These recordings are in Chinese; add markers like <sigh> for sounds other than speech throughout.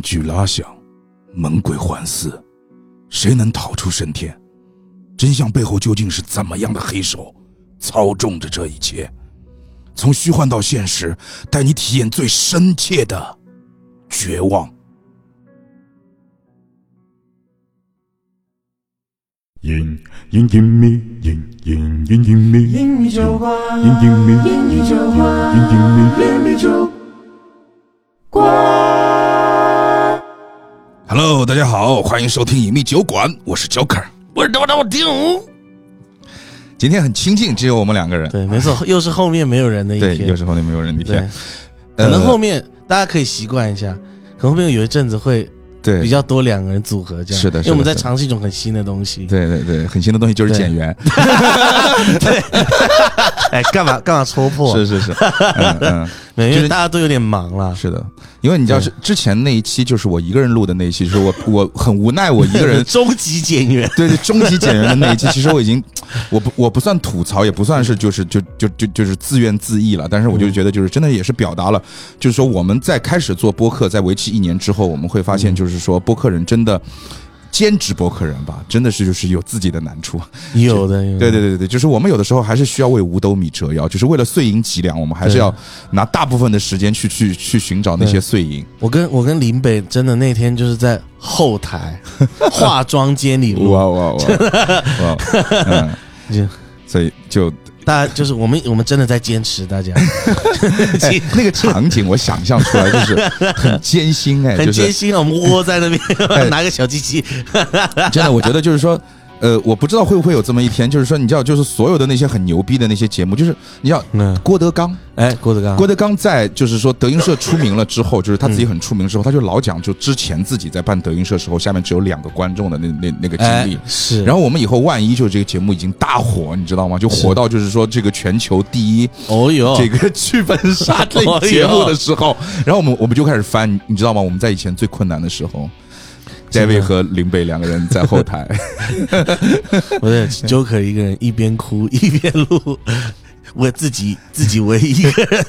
面具拉响，猛鬼环伺，谁能逃出升天？真相背后究竟是怎么样的黑手操纵着这一切？从虚幻到现实，带你体验最深切的绝望。隐隐隐秘，隐隐隐隐秘，英语酒馆，隐隐秘，英语酒馆，隐隐秘。英语酒 Hello，大家好，欢迎收听隐秘酒馆，我是 Joker，我是我我丁，今天很清静，只有我们两个人。对，没错，<laughs> 又是后面没有人的一对，天，又是后面没有人的一对天。，可能呃后面大家可以习惯一下，可能后面有一阵子会对。比较多两个人组合这样，是的因为我们在尝试一种很新的东西。对对对，很新的东西就是减员，对。<laughs> 哎，干嘛干嘛戳破？是是是，嗯 <laughs> 因就是为大家都有点忙了。是的，因为你知道之前那一期就是我一个人录的那一期，就是我 <laughs> 我很无奈，我一个人终极减员，对对，终极减员的那一期，其实我已经，我不我不算吐槽，也不算是就是就就就就是自怨自艾了，但是我就觉得就是真的也是表达了，就是说我们在开始做播客，在为期一年之后，我们会发现就是说播客人真的。兼职播客人吧，真的是就是有自己的难处。<laughs> 有的，有的对对对对，就是我们有的时候还是需要为五斗米折腰，就是为了碎银几两，我们还是要拿大部分的时间去去去寻找那些碎银。我跟我跟林北真的那天就是在后台 <laughs> 化妆间里录，哇哇哇哇！嗯，<laughs> 就所以就大家就是我们我们真的在坚持，大家 <laughs> 哎，那个场景我想象出来就是很艰辛哎，<laughs> 很艰辛啊，我们窝在那 <laughs> 哎边拿个小机器，真的，我觉得就是说。呃，我不知道会不会有这么一天，就是说，你知道，就是所有的那些很牛逼的那些节目，就是你知道，嗯，郭德纲，哎，郭德纲，郭德纲在就是说德云社出名了之后，就是他自己很出名之后，他就老讲，就之前自己在办德云社时候，下面只有两个观众的那那那个经历哎。是，然后我们以后万一就是这个节目已经大火，你知道吗？就火到就是说这个全球第一哦哟，这个剧本杀类节目的时候，然后我们我们就开始翻，你知道吗？我们在以前最困难的时候，David 和林北两个人在后台，不是 Joker 一个人一边哭一边录，我自己自己唯一一个人，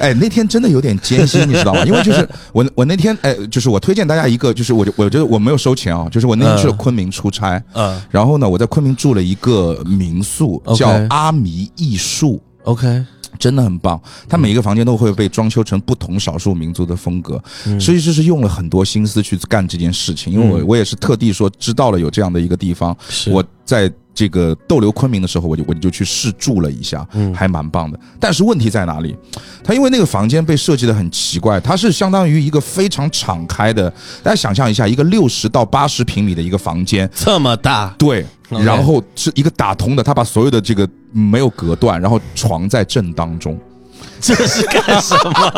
哎，那天真的有点艰辛，你知道吗？因为就是我我那天哎，就是我推荐大家一个，就是我我觉得我没有收钱啊，就是我那天去了嗯。昆明出差，嗯。然后呢，我在昆明住了一个民宿，叫阿弥艺术。，OK，真的很棒，它每一个房间都会被装修成不同少数民族的风格，设计师是用了很多心思去干这件事情。因为我嗯。我也是特地说知道了有这样的一个地方，我在这个逗留昆明的时候，我就我就去试住了一下，嗯。还蛮棒的。但是问题在哪里？它因为那个房间被设计的很奇怪，它是相当于一个非常敞开的，大家想象一下，一个六十到八十平米的一个房间，这么大，对，然后是一个打通的，他把所有的这个没有隔断，然后床在正当中，<laughs> 这是干什么？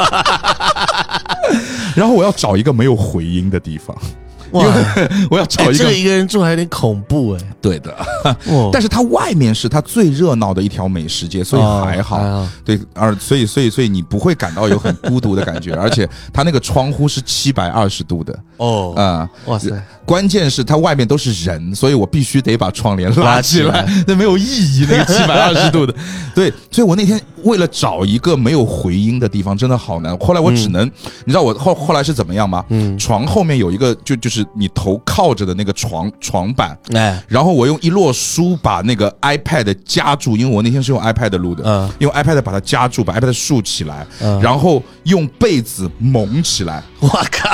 <laughs> 然后我要找一个没有回音的地方，哇，<laughs> 我要找哎，一个这个一个人住还有点恐怖哎，对的，哇，但是它外面是它最热闹的一条美食街，所以哦还好。还好，对，而所以所以所以你不会感到有很孤独的感觉，而且它那个窗户是七百二十度的哦，啊、哇塞，关键是它外面都是人，所以我必须得把窗帘拉起来那没有意义。那个七百 <laughs> 二十度的，对，所以我那天为了找一个没有回音的地方，真的好难。后来我只能，你知道我后后来是怎么样吗？嗯，床后面有一个就就是你头靠着的那个床床板，哎，然后我用一摞书把那个 iPad 夹住，因为我那天是用 iPad 录的，嗯用 iPad 把它夹住，把 iPad 竖起来，嗯然后用被子蒙起来。我靠，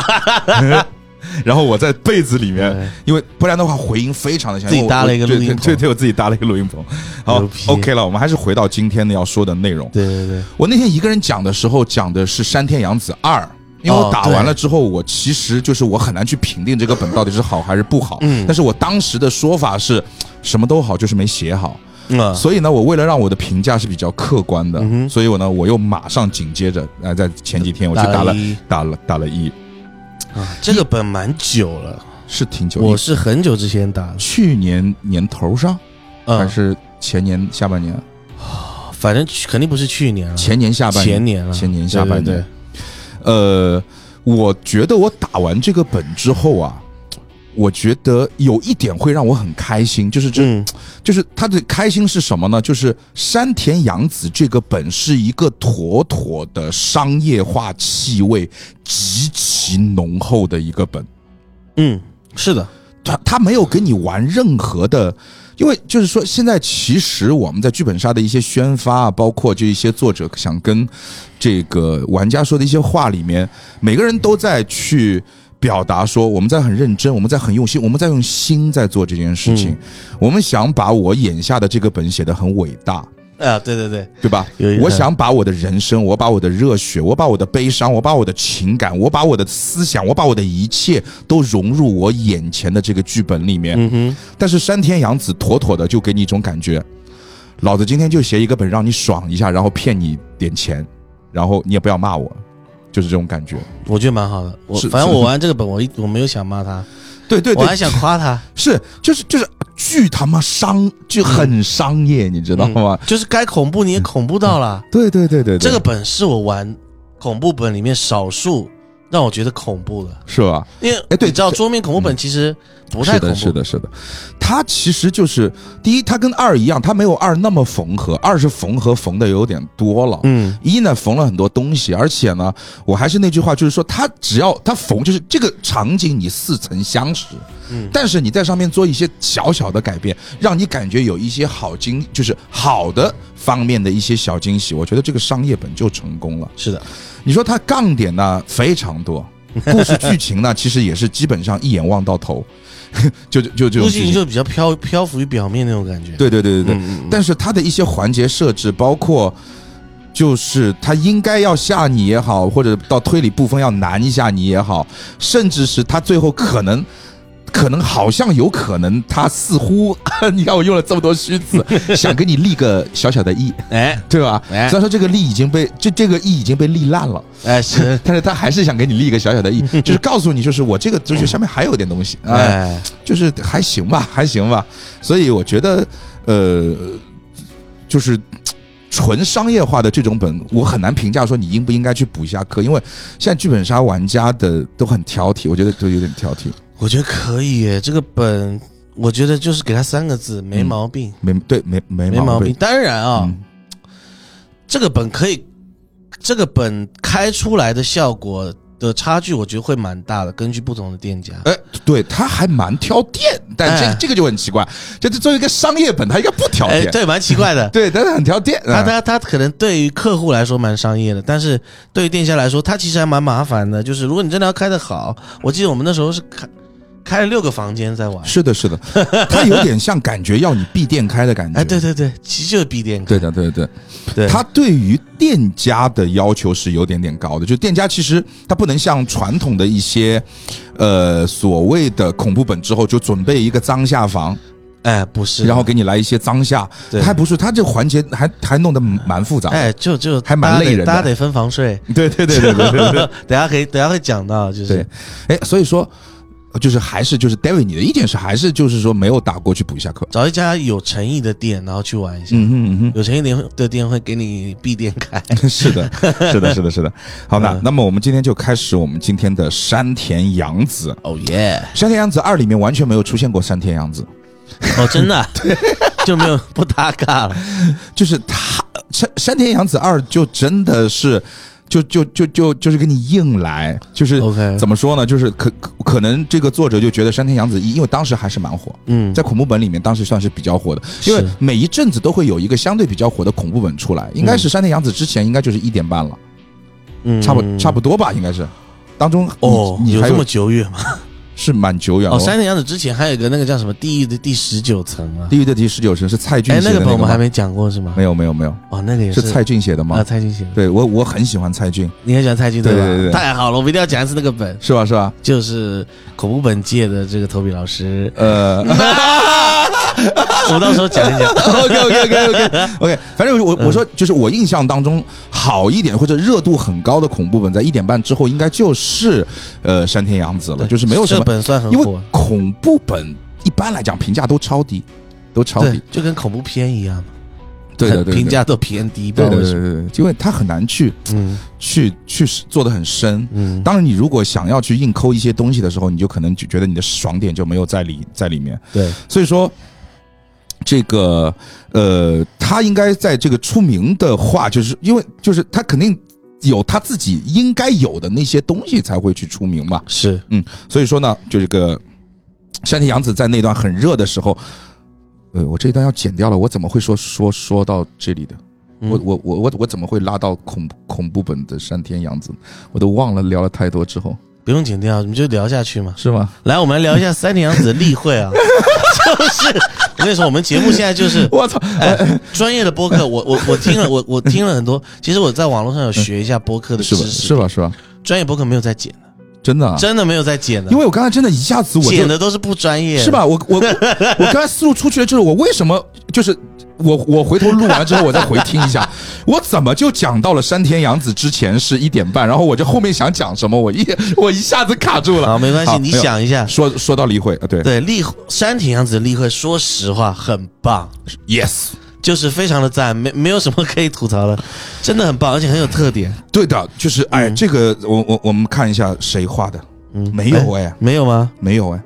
<laughs> 然后我在被子里面，因为不然的话回音非常的强。自己搭了一个录音棚对对对，我自己搭了一个录音棚。好，OK 了，我们还是回到今天的要说的内容。对对对，我那天一个人讲的时候，讲的是山田洋子二。因为我哦打完了之后，我其实就是我很难去评定这个本到底是好还是不好。嗯但是我当时的说法是，什么都好，就是没写好。嗯，所以呢，我为了让我的评价是比较客观的，嗯所以我呢，我又马上紧接着，呃，在前几天我去打了打了打了一，啊，这个本蛮久了，是挺久。我是很久之前打的，去年年头上，还嗯，是前年下半年？反正肯定不是去年了，前年下半年，前年了，前年下半年。对对呃，我觉得我打完这个本之后啊，我觉得有一点会让我很开心，就是这，嗯就是他的开心是什么呢？就是山田洋子这个本是一个妥妥的商业化气味极其浓厚的一个本。嗯，是的，他他没有跟你玩任何的，因为就是说，现在其实我们在剧本杀的一些宣发啊，包括这一些作者想跟这个玩家说的一些话里面，每个人都在去。表达说我们在很认真，我们在很用心，我们在用心在做这件事情。我们想把我眼下的这个本写得很伟大，啊，对对对，对吧？我想把我的人生，我把我的热血，我把我的悲伤，我把我的情感，我把我的思想，我把我的一切都融入我眼前的这个剧本里面。但是山田洋子妥妥的就给你一种感觉，老子今天就写一个本让你爽一下，然后骗你点钱，然后你也不要骂我，就是这种感觉。我觉得蛮好的。我反正我玩这个本，我一我没有想骂他，对对对，我还想夸他，是就是就是巨他妈商，就很商业，你知道吗？就是该恐怖你也恐怖到了。对对对对对，这个本是我玩恐怖本里面少数让我觉得恐怖的，是吧？因为哎对你知道桌面恐怖本其实不太是的，是的，是的。它其实就是第一，它跟二一样，它没有二那么缝合，二是缝合缝的有点多了。嗯一呢缝了很多东西，而且呢，我还是那句话，就是说，它只要它缝，就是这个场景你似曾相识，嗯但是你在上面做一些小小的改变，让你感觉有一些好惊，就是好的方面的一些小惊喜，我觉得这个商业本就成功了。是的，你说它杠点呢非常多，故事剧情呢其实也是基本上一眼望到头，<laughs> 就就就这种陆剧情。就比较漂漂浮于表面那种感觉。对对对对对，但是它的一些环节设置，包括就是它应该要吓你也好，或者到推理部分要难一下你也好，甚至是它最后可能。可能好像有可能，他似乎，<laughs> 你看我用了这么多虚词，<laughs> 想给你立个小小的意，哎对吧？哎虽然说这个立已经被这这个意已经被立烂了，哎是但是他还是想给你立一个小小的意，<laughs> 就是告诉你，就是我这个就是下面还有点东西，哎，哎就是还行吧，还行吧。所以我觉得，呃，就是纯商业化的这种本，我很难评价说你应不应该去补一下课，因为现在剧本杀玩家的都很挑剔，我觉得都有点挑剔。我觉得可以耶，这个本我觉得就是给他三个字，没毛病，没对没没没毛病。当然啊，嗯这个本可以，这个本开出来的效果的差距，我觉得会蛮大的，根据不同的店家。哎，对，他还蛮挑店，但这、哎这个就很奇怪，就是作为一个商业本，他应该不挑哎，店，对，蛮奇怪的。<laughs> 对，但是很挑店。他啊他他可能对于客户来说蛮商业的，但是对于店家来说，他其实还蛮麻烦的。就是如果你真的要开的好，我记得我们那时候是开开了六个房间在玩。是的，是的，<laughs> 他有点像感觉要你闭店开的感觉。哎，对对对，其实就是闭店。对的，对对。对，他对于店家的要求是有点点高的，就店家其实他不能像传统的一些，呃，所谓的恐怖本之后就准备一个脏下房，哎不是，然后给你来一些脏下，对他还不是，他这个环节还还弄得蛮复杂。哎就就还蛮累人的大家得分房睡。对对对对对对对 <laughs> 等下可以等下会讲到，就是，哎，所以说就是还是就是 David，你的意见是还是就是说没有打过去补一下课？找一家有诚意的店，然后去玩一下。嗯哼嗯有诚意的的店会给你闭店开。<laughs> 是的，<laughs> 是的，是的，是的。好，那嗯那么我们今天就开始我们今天的山田洋子。哦耶！山田洋子二里面完全没有出现过山田洋子，哦，真的对 <laughs> 就没有不搭嘎了。就是他山山田洋子二就真的是。就就就就就是给你硬来，就是 OK 怎么说呢？就是可可可能这个作者就觉得山田洋子一，因为当时还是蛮火，嗯，在恐怖本里面当时算是比较火的，因为每一阵子都会有一个相对比较火的恐怖本出来，应该是山田洋子之前应该就是一点半了，嗯差不差不多吧，应该是。当中你哦，你还有这么久远吗？是蛮久远了。哦，三田洋子之前还有一个那个叫什么地狱的第十九层啊？地狱的第十九层是蔡骏哎，写的那个本我们还没讲过是吗？没有没有没有，哦，那个也是蔡骏写的吗啊，蔡骏写的。对我我很喜欢蔡骏，你很喜欢蔡骏吧？对对对对太好了，我们一定要讲一次那个本，是吧是吧？就是恐怖本界的这个投笔老师，呃 <laughs> <laughs> 我到时候讲一讲。，OK OK OK OK <laughs> OK，反正我我说就是我印象当中好一点或者热度很高的恐怖本，在一点半之后应该就是呃山田洋子了，就是没有什么，本算很因为，恐怖本一般来讲评价都超低，都超低。，就跟恐怖片一样嘛。对的对评价都偏低。对对对，因为他很难去嗯去去做的很深。嗯，当然，你如果想要去硬抠一些东西的时候，你就可能就觉得你的爽点就没有在里在里面。对，所以说，这个呃，他应该在这个出名的话，就是因为就是他肯定有他自己应该有的那些东西才会去出名嘛。是嗯，所以说呢，就这个山田洋子在那段很热的时候，呃，我这一段要剪掉了，我怎么会说说说到这里的？嗯我我我我我怎么会拉到恐恐怖本的山田洋子？我都忘了聊了太多之后，不用剪掉，你们就聊下去嘛。是吗？来，我们来聊一下三田洋子的例会啊，<laughs> 就是我跟你说，我们节目现在就是 <laughs> 我操！哎，专业的播客，我我我听了，我我听了很多。其实我在网络上有学一下播客的是吧？知识，是吧？是吧？专业播客没有在剪的，真的啊，真的没有在剪的，因为我刚才真的一下子我剪的都是不专业，是？吧？我我我刚才思路出去了，就是我为什么就是我我回头录完之后我再回听一下，<laughs> 我怎么就讲到了山田洋子之前是一点半，然后我就后面想讲什么，我一 <laughs> 我一下子卡住了。好，没关系，你想一下。说说到例会啊，对。对，例山田洋子的例会，说实话很棒，，yes，就是非常的赞，没没有什么可以吐槽的，真的很棒，而且很有特点。对的，就是哎，嗯。这个我我我们看一下谁画的，嗯，没有哎，没有吗？没有哎，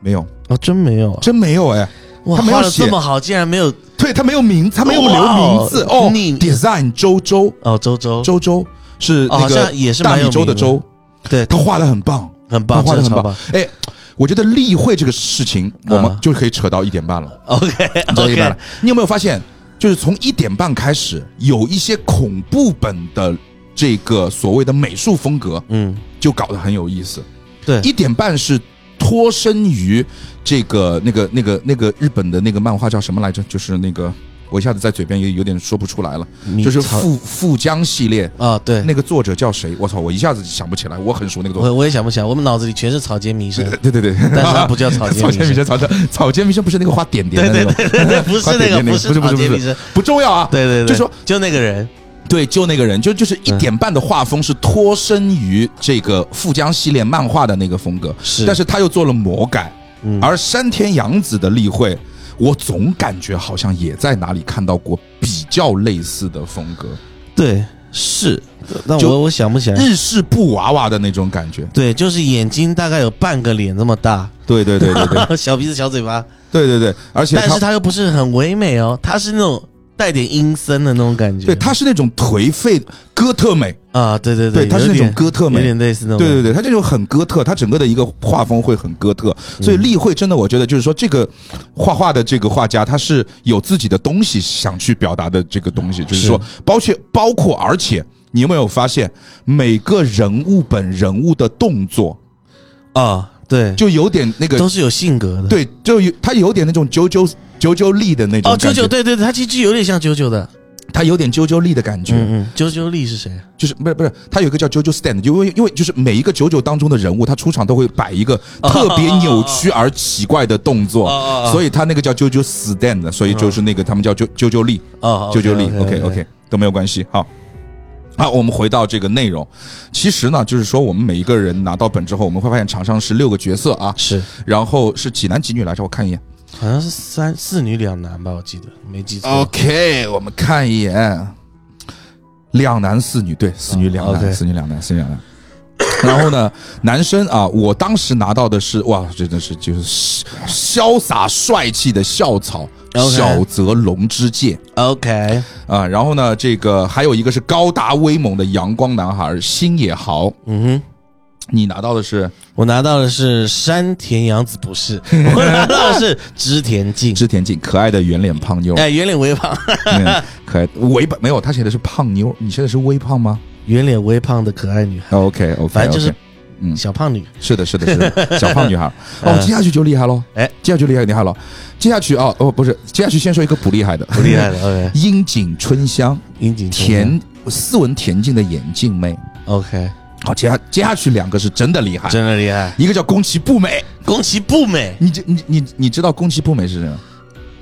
没有，哦，真没有啊！真没有哎，哇，画的他没有写。这么好，竟然没有对他没有名，他没有留名字哦你，design 周周。哦，周周，周周是那个也是大米粥的名的粥，对，他画的很棒。很棒，他画的很棒。哎，我觉得例会这个事情，我们嗯就可以扯到一点半了，OK <laughs> 扯到一点半 OK，了。你有没有发现，就是从一点半开始，有一些恐怖本的这个所谓的美术风格，嗯，就搞得很有意思。对。一点半是脱身于这个那个那个那个日本的那个漫画叫什么来着？就是那个我一下子在嘴边也有点说不出来了，就是富富江系列。啊，对，那个作者叫谁？我操！我一下子想不起来，我很熟那个作者。我我也想不起来，我们脑子里全是草间弥生，<laughs> 对对对，但是他不叫草间 <laughs> 草间弥弥生生，草间草间弥生不是那个画点点对的那种，<laughs> 对不是那个，不是不是不是不重要啊。对对对，就说就那个人，对，就那个人，就就是一点半的画风是脱身于这个富江系列漫画的那个风格，是。但是他又做了魔改，嗯。而山田洋子的例会，我总感觉好像也在哪里看到过比较类似的风格，对是，但就我我想不起来。日式布娃娃的那种感觉。对，就是眼睛大概有半个脸这么大，对对对对对。<laughs> 小鼻子小嘴巴，对对对，而且但是他又不是很唯美哦，他是那种带点阴森的那种感觉。对他是那种颓废哥特美，啊，对对对，他是那种哥特美，有点类似那种。对对对，他这种很哥特，他整个的一个画风会很哥特，所以立绘真的，我觉得就是说，这个画画的这个画家，他是有自己的东西想去表达的这个东西，就是说，包括包括，而且你有没有发现，每个人物本人物的动作，啊，对，就有点那个都，是有性格的。对，就有他有点那种九九九九力的那种哦，九九，对对对，他其实有点像九九的。他有点啾啾力的感觉，嗯嗯，九九力是谁？就是不是不是，他有一个叫 JoJo Stand，因为因为就是每一个九九当中的人物，他出场都会摆一个特别扭曲而奇怪的动作，哦所以他那个叫 JoJo Stand，所以就是那个他们叫啾啾啾力，哦，啾啾力 OK，OK OK 都没有关系。好，<laughs> 好，我们回到这个内容，其实呢，就是说我们每一个人拿到本之后，我们会发现场上是六个角色啊，是，然后是几男几女来着？我看一眼。好像是三四女两男吧，我记得没记错。OK，我们看一眼，两男四女，对，四女两男四女两男，四女两男。然后呢，男生啊，我当时拿到的是哇，真的是就是潇洒帅气的校草小泽龙之介。OK，啊。然后呢，这个还有一个是高达威猛的阳光男孩星野豪。嗯哼，你拿到的是？我拿到的是山田洋子，不是，<laughs> 我拿到的是织田静。织田静，可爱的圆脸胖妞，哎，圆脸微胖，<laughs> 嗯可爱微胖没有，他写的是胖妞，你写的是微胖吗？圆脸微胖的可爱女孩，？OK OK，反正就是嗯小胖女。是的，是的，是的，<laughs> 小胖女孩。<laughs> 哦，嗯接下去就厉害喽！哎，接下去厉害厉害了。接下去啊哦，不是，接下去先说一个不厉害的，不厉害的，<laughs> OK，樱井春香，樱井春田斯文恬静的眼镜妹。，OK，好，接下接下去两个是真的厉害，真的厉害。一个叫宫崎步美，宫崎步美，你这你你你知道宫崎步美是谁吗？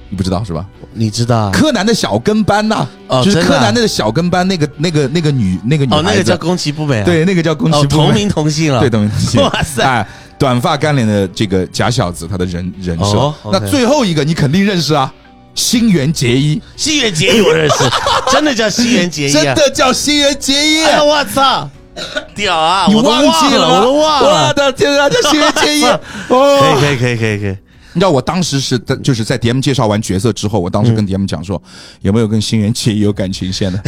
你不知道是吧？你知道啊？柯南的小跟班呐，就是柯南的小跟班那个那个那个女那个女哦，那孩子个叫，宫崎步美啊。对，那个叫宫哦，崎步美，同名同姓了。对，同名同姓。哇塞哎，短发干练的这个假小子，他的人人设哦。，OK 那最后一个你肯定认识啊，新垣结衣，西园结衣我认识，<laughs> 真的叫西园结衣啊！真的叫新垣结衣。哎呀，我操，屌啊！我忘记了吗？我都忘我了。的天啊，叫新垣结衣可以 <laughs> 哦！可以可以可以可以，你知道我当时是在就是在 DM 介绍完角色之后，我当时跟 DM 讲说，有没有跟新垣结衣有感情线的？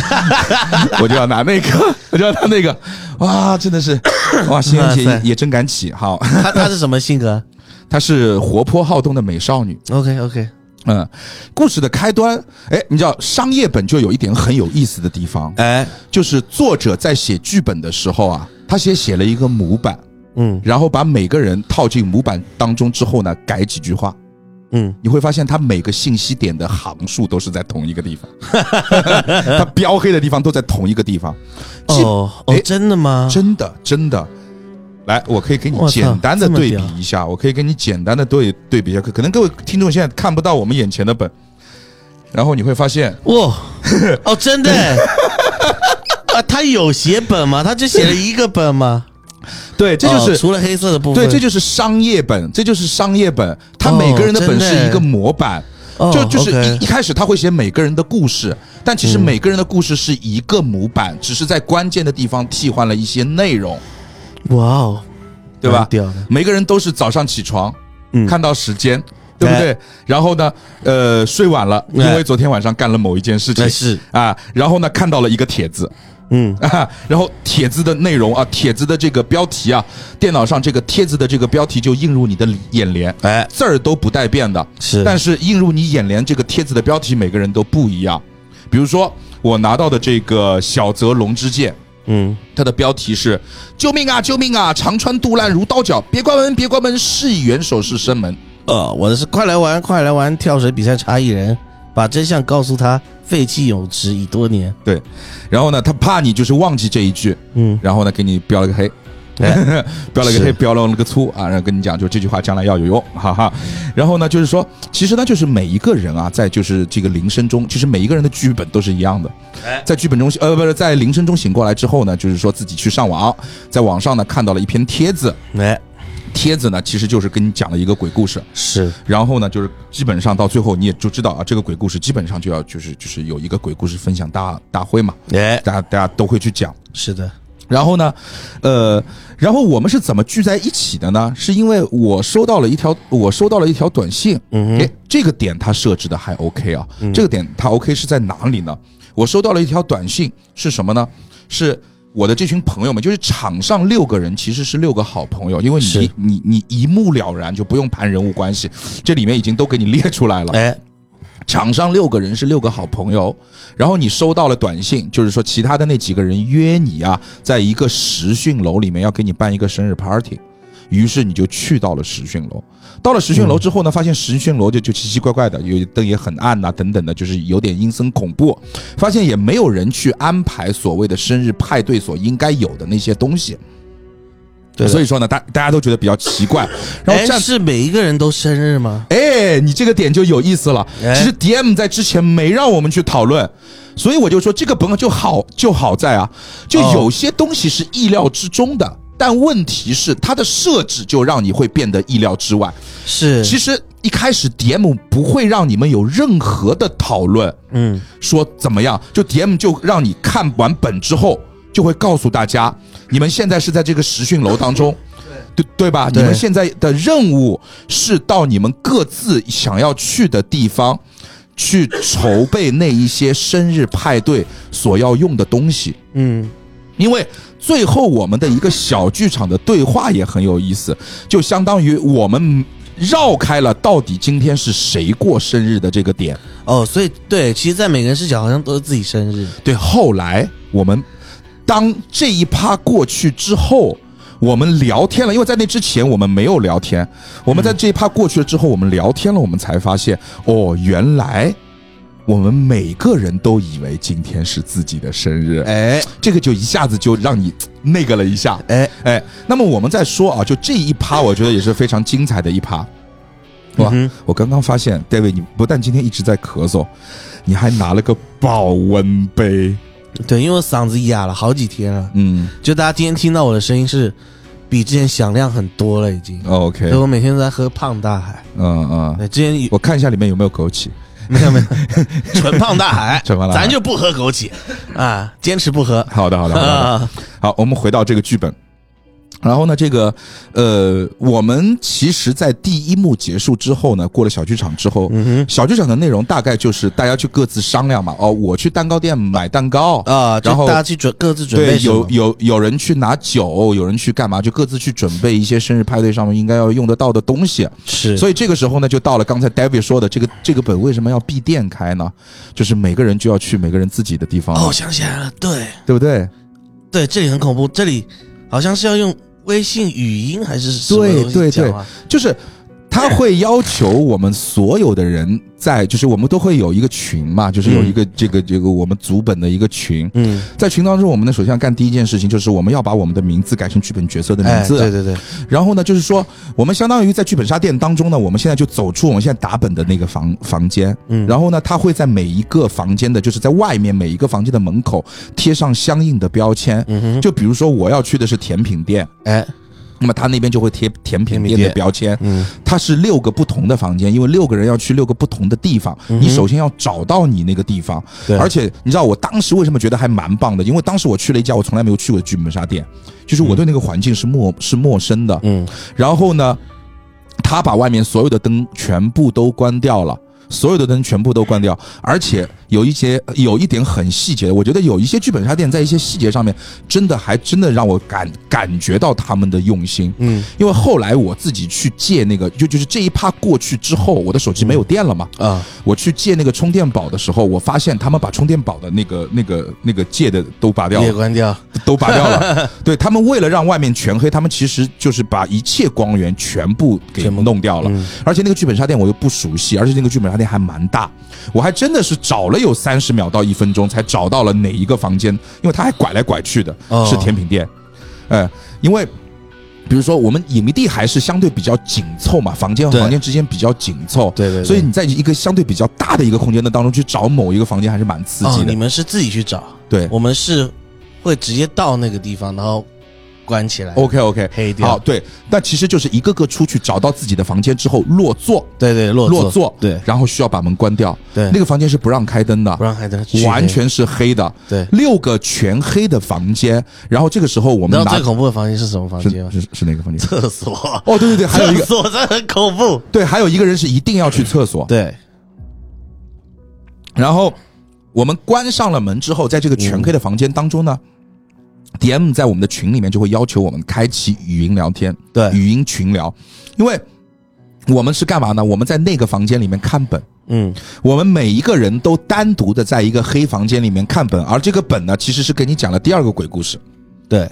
<laughs> 我就要拿那个，<laughs> 我就要拿那个，哇，真的是，哇，新垣结衣也真敢起，好，她她是什么性格？<laughs> 她是活泼好动的美少女。？OK OK，嗯，故事的开端，哎，你知道商业本就有一点很有意思的地方，哎，就是作者在写剧本的时候啊，他先写了一个模板，嗯然后把每个人套进模板当中之后呢，改几句话，嗯，你会发现他每个信息点的行数都是在同一个地方，<laughs> 他标黑的地方都在同一个地方。哦哦哎，真的吗？真的真的。来，我可以给你简单的对比一下，我可以给你简单的对对比一下，可可能各位听众现在看不到我们眼前的本，然后你会发现，哇，哦，真的欸。<laughs> 啊，他有写本吗？他就写了一个本吗？对，这就是、哦除了黑色的部分，对，这就是商业本，这就是商业本，它每个人的本是一个模板。哦就就是一一开始他会写每个人的故事，但其实嗯。每个人的故事是一个模板，只是在关键的地方替换了一些内容，哇哦，对吧？每个人都是早上起床，嗯。看到时间，对不对？然后呢，呃，睡晚了，因哎。为昨天晚上干了某一件事情。那是，啊，然后呢，看到了一个帖子，嗯，啊，然后帖子的内容啊，帖子的这个标题啊，电脑上这个帖子的这个标题就映入你的眼帘，哎，字儿都不带变的，是，但是映入你眼帘这个帖子的标题每个人都不一样。比如说我拿到的这个小泽龙之介，嗯，它的标题是“救命啊，救命啊！长川杜烂如刀绞，别关门，别关门，示意元首是生门。呃，我的是快来玩，快来玩跳水比赛差一人，把真相告诉他，废弃有之已多年。”对然后呢，他怕你就是忘记这一句，嗯，然后呢，给你标了个黑，哎。<laughs> 标了个黑，标了个粗啊，然后跟你讲，就这句话将来要有用，哈哈。然后呢，就是说，其实呢，就是每一个人啊，在就是这个铃声中，其实每一个人的剧本都是一样的。哎。在剧本中，呃，不是在铃声中醒过来之后呢，就是说自己去上网，在网上呢看到了一篇帖子，哎，帖子呢其实就是跟你讲了一个鬼故事，是，然后呢，就是基本上到最后你也就知道啊，这个鬼故事基本上就要就是就是有一个鬼故事分享大大会嘛，哎，大家大家都会去讲。是的，然后呢，呃，然后我们是怎么聚在一起的呢？是因为我收到了一条，我收到了一条短信，嗯诶，这个点它设置的还 OK 啊，嗯。这个点它 OK 是在哪里呢？我收到了一条短信，是什么呢？是我的这群朋友们，就是场上六个人其实是六个好朋友，因为你你你一目了然，就不用盘人物关系，这里面已经都给你列出来了。哎，场上六个人是六个好朋友，然后你收到了短信，就是说其他的那几个人约你啊，在一个实训楼里面要给你办一个生日 party，于是你就去到了实训楼。到了实训楼之后呢，发现实训楼就就奇奇怪怪的，有灯也很暗呐、等等的，就是有点阴森恐怖。发现也没有人去安排所谓的生日派对所应该有的那些东西，对所以说呢，大大家都觉得比较奇怪。<laughs> 然后哎，站是每一个人都生日吗？哎，你这个点就有意思了。哎其实 DM 在之前没让我们去讨论，所以我就说这个本就好就好在啊，就哦有些东西是意料之中的，但问题是它的设置就让你会变得意料之外。是，其实一开始 DM 不会让你们有任何的讨论，嗯，说怎么样，就 DM 就让你看完本之后，就会告诉大家，你们现在是在这个实训楼当中。对对吧？对你们现在的任务是到你们各自想要去的地方，去筹备那一些生日派对所要用的东西。嗯，因为最后我们的一个小剧场的对话也很有意思，就相当于我们绕开了到底今天是谁过生日的这个点。哦，所以对，其实，在每个人视角好像都是自己生日。对，后来我们当这一趴过去之后，我们聊天了，因为在那之前我们没有聊天。我们在这一趴过去了之后，我们聊天了，我们才发现，哦，原来我们每个人都以为今天是自己的生日，哎这个就一下子就让你那个了一下。哎，哎，那么我们再说啊，就这一趴，我觉得也是非常精彩的一趴。哇！嗯我刚刚发现，David，你不但今天一直在咳嗽，你还拿了个保温杯。对，因为我嗓子哑了好几天了，嗯就大家今天听到我的声音是比之前响亮很多了，已经。，OK，所以我每天都在喝胖大海。嗯嗯，对，之前我看一下里面有没有枸杞。没有没有，纯胖大海，<laughs> 纯胖大海咱就不喝枸杞啊，坚持不喝。好的，好的，好我们回到这个剧本。然后呢，这个呃，我们其实，在第一幕结束之后呢，过了小剧场之后，小剧场的内容大概就是大家去各自商量嘛。哦，我去蛋糕店买蛋糕啊，就然后大家去准各自准备对，有有有人去拿酒，有人去干嘛，就各自去准备一些生日派对上面应该要用得到的东西。是，所以这个时候呢，就到了刚才 David 说的这个这个本为什么要闭店开呢？就是每个人就要去每个人自己的地方，哦，想起来了，对对不对？对，这里很恐怖，这里好像是要用微信语音还是什么对对对就是他会要求我们所有的人在，就是我们都会有一个群嘛，就是有一个这个这个我们组本的一个群，嗯，在群当中，我们呢首先要干第一件事情就是我们要把我们的名字改成剧本角色的名哎，字，对对对，然后呢，就是说，我们相当于在剧本杀店当中呢，我们现在就走出我们现在打本的那个房房间，嗯。然后呢，他会在每一个房间的，就是在外面每一个房间的门口贴上相应的标签。嗯哼，就比如说我要去的是甜品店，哎，那么他那边就会贴甜品店的标签。嗯，它是六个不同的房间，因为六个人要去六个不同的地方，嗯你首先要找到你那个地方。对，而且你知道我当时为什么觉得还蛮棒的？因为当时我去了一家我从来没有去过的剧本杀店，就是我对那个环境是陌是陌生的。嗯，然后呢，他把外面所有的灯全部都关掉了。所有的灯全部都关掉，而且有一些有一点很细节的，我觉得有一些剧本杀店在一些细节上面，真的还真的让我感感觉到他们的用心。嗯。因为后来我自己去借那个，就就是这一趴过去之后，我的手机没有电了嘛，啊，我去借那个充电宝的时候，我发现他们把充电宝的那个、那个、那个借的都拔掉了，也关掉，都拔掉了。<laughs> 对他们为了让外面全黑，他们其实就是把一切光源全部给弄掉了。嗯。而且那个剧本杀店我又不熟悉，而且那个剧本杀店还蛮大，我还真的是找了有三十秒到一分钟才找到了哪一个房间，因为他还拐来拐去的，哦是甜品店。呃，因为。比如说，我们隐秘地还是相对比较紧凑嘛，房间和房间之间比较紧凑，对对对所以你在一个相对比较大的一个空间的当中去找某一个房间，还是蛮刺激哦，的。你们是自己去找，对我们是会直接到那个地方，然后关起来，，OK OK，黑掉好，对，但其实就是一个个出去找到自己的房间之后落座，对对，落落座，对然后需要把门关掉。对，那个房间是不让开灯的不，让开灯，完全是黑的，对。六个全黑的房间。然后这个时候我们拿你知道最恐怖的房间是什么房间吗？是是是哪个房间？厕所。哦，对对对，还有一厕个所真的很恐怖。对，还有一个人是一定要去厕所。对，然后我们关上了门之后，在这个全黑的房间当中呢。DM 在我们的群里面就会要求我们开启语音聊天，对。语音群聊，因为我们是干嘛呢？我们在那个房间里面看本，嗯，我们每一个人都单独的在一个黑房间里面看本，而这个本呢，其实是给你讲了第二个鬼故事。对，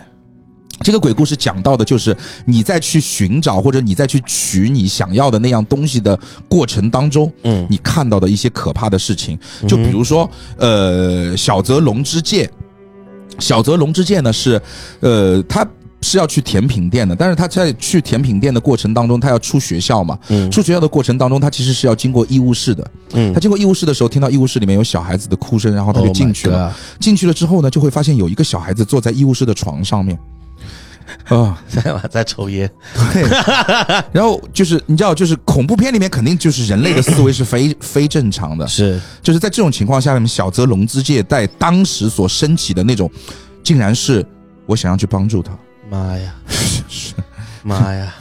这个鬼故事讲到的就是你在去寻找或者你在去取你想要的那样东西的过程当中，嗯。你看到的一些可怕的事情。就比如说，呃，小泽龙之介，小泽龙之介呢是，呃，他。是要去甜品店的，但是他在去甜品店的过程当中，他要出学校嘛？嗯出学校的过程当中，他其实是要经过医务室的。嗯他经过医务室的时候，听到医务室里面有小孩子的哭声，然后他就 Oh 进去了。进去了之后呢，就会发现有一个小孩子坐在医务室的床上面，啊、<laughs> 在在抽烟，对，<laughs> 然后就是你知道，就是恐怖片里面肯定就是人类的思维是非非正常的，是。就是在这种情况下面，小泽龙之介在当时所升起的那种，竟然是我想要去帮助他。妈呀，<laughs> 妈呀，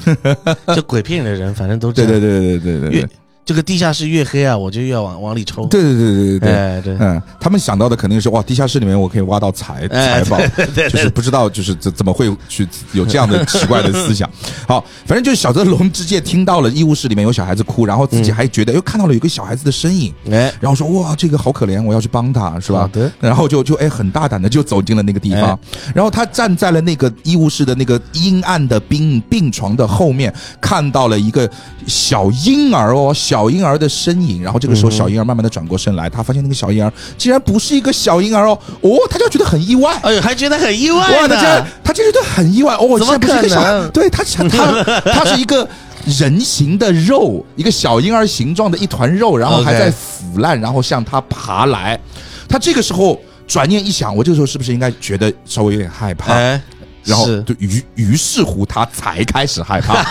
这鬼片里的人，反正都这样。对对对对对对对。越这个地下室越黑啊，我就越往往里抽。对对对对对对。哎对，嗯，他们想到的肯定是哇，地下室里面我可以挖到财哎财宝，对就是不知道就是怎怎么会去有这样的奇怪的思想。<laughs> 好，反正就是小泽龙之介听到了医务室里面有小孩子哭，然后自己还觉得又看到了有个小孩子的身影，哎，然后说哇这个好可怜，我要去帮他，是吧？对，然后就就哎很大胆的就走进了那个地方，然后他站在了那个医务室的那个阴暗的病病床的后面，看到了一个小婴儿哦，小婴儿的身影。然后这个时候，小婴儿慢慢的转过身来，他发现那个小婴儿竟然不是一个小婴儿哦，哦，他就觉得很意外。哎呦，还觉得很意外哇，他竟然呢。他就觉得很意外哦，怎么竟然不是一个小对他他 <laughs> 他是一个人形的肉，一个小婴儿形状的一团肉，然后还 OK 在腐烂，然后向他爬来。他这个时候转念一想，我这个时候是不是应该觉得稍微有点害怕？哎，然后就于于是乎他才开始害怕。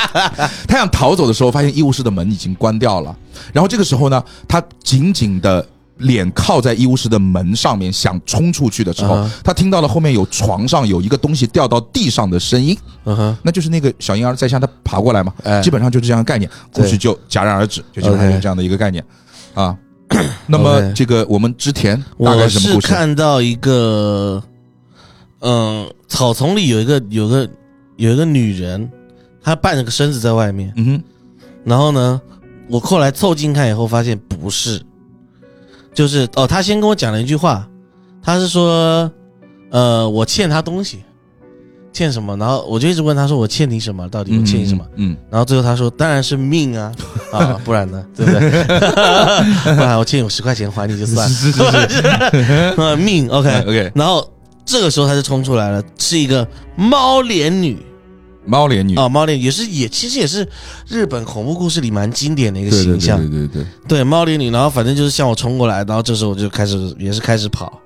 <laughs> 他想逃走的时候，发现医务室的门已经关掉了。然后这个时候呢，他紧紧的脸靠在医务室的门上面，想冲出去的时候，啊他听到了后面有床上有一个东西掉到地上的声音，嗯哼，那就是那个小婴儿在向他爬过来嘛。哎基本上就是这样的概念，故对事就戛然而止，就基本上是这样的一个概念啊。<coughs> 那么这个我们之前大概什么故事？看到一个，嗯，草丛里有一个有个有一个女人，她半着个身子在外面，嗯哼，然后呢，我后来凑近看以后发现不是，就是哦，她先跟我讲了一句话，她是说，呃，我欠她东西，欠什么？然后我就一直问她说我欠你什么？到底我欠你什么？嗯？然后最后她说当然是命啊啊，<laughs> 不然呢，对不对？<laughs> 不然我欠你五十块钱还你就算了，是是是呃 <laughs> 命 OK 嗯 OK，然后这个时候他就冲出来了，是一个猫脸女猫脸女，啊，猫脸也是也其实也是日本恐怖故事里蛮经典的一个形象，对对对对，对猫脸女，然后反正就是向我冲过来，然后这时候我就开始也是开始跑，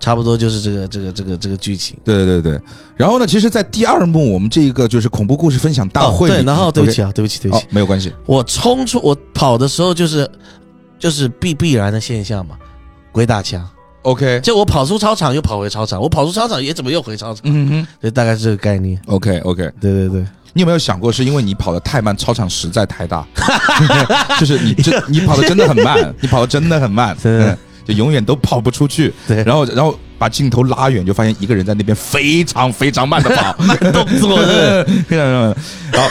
差不多就是这个这个这个这个剧情。对对对对。然后呢，其实，在第二幕我们这一个就是恐怖故事分享大会，哦对，然后对不起啊，对不起，对不哦起，，没有关系，我冲出我跑的时候就是就是必必然的现象嘛，鬼打墙。OK，就我跑出操场又跑回操场，我跑出操场也怎么又回操场，嗯哼就，大概是这个概念。，OK OK。对对对，你有没有想过，是因为你跑得太慢，操场实在太大，<laughs> 就是你真你跑得真的很慢，你跑得真的很慢，<laughs> 对嗯就永远都跑不出去。对然后然后把镜头拉远，就发现一个人在那边非常非常慢的跑，<laughs> 慢动作是非常慢。然后。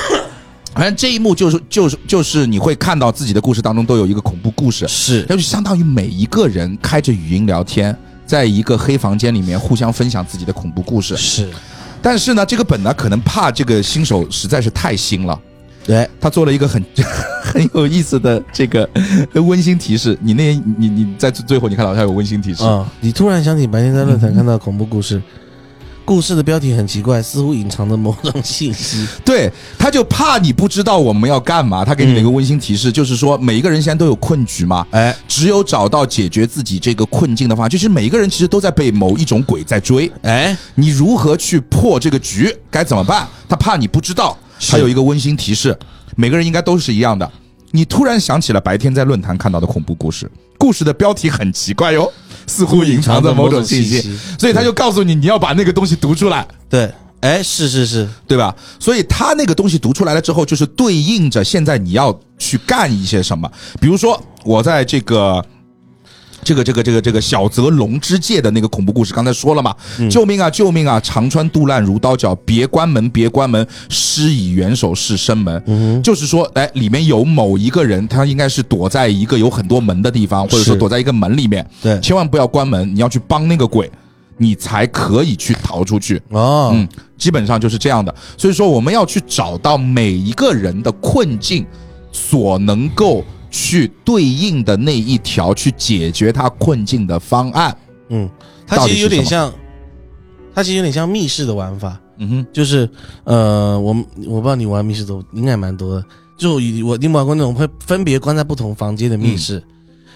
反正这一幕就是就是就是你会看到自己的故事当中都有一个恐怖故事，是。那就相当于每一个人开着语音聊天，在一个黑房间里面互相分享自己的恐怖故事。是，但是呢，这个本呢可能怕这个新手实在是太新了，对，他做了一个很 <laughs> 很有意思的这个温馨提示。你那，你你在最后你看到他有温馨提示，啊、你突然想起白天在论坛看到恐怖故事，故事的标题很奇怪，似乎隐藏着某种信息。对，他就怕你不知道我们要干嘛，他给你了一个温馨提示，就是说每一个人现在都有困局嘛，哎，只有找到解决自己这个困境的方法，就是每一个人其实都在被某一种鬼在追，哎，你如何去破这个局，该怎么办？他怕你不知道，是还有一个温馨提示，每个人应该都是一样的。你突然想起了白天在论坛看到的恐怖故事，故事的标题很奇怪哟，似乎隐藏着某种信息，所以他就告诉你你要把那个东西读出来，对，哎，是是是，对吧？所以他那个东西读出来了之后，就是对应着现在你要去干一些什么。比如说，我在这个。这个这个这个这个小泽龙之介的那个恐怖故事，刚才说了嘛，救命啊救命啊！长川肚烂如刀绞，别关门别关门，施以援手是生门。就是说，哎，里面有某一个人，他应该是躲在一个有很多门的地方，或者说躲在一个门里面，对，千万不要关门，你要去帮那个鬼，你才可以去逃出去。哦，嗯，基本上就是这样的。所以说，我们要去找到每一个人的困境所能够去对应的那一条，去解决他困境的方案。嗯，它其实有点像，它其实有点像密室的玩法，嗯哼，就是呃，我我不知道你玩密室多，应该蛮多的。就以我你玩过那种会分别关在不同房间的密室，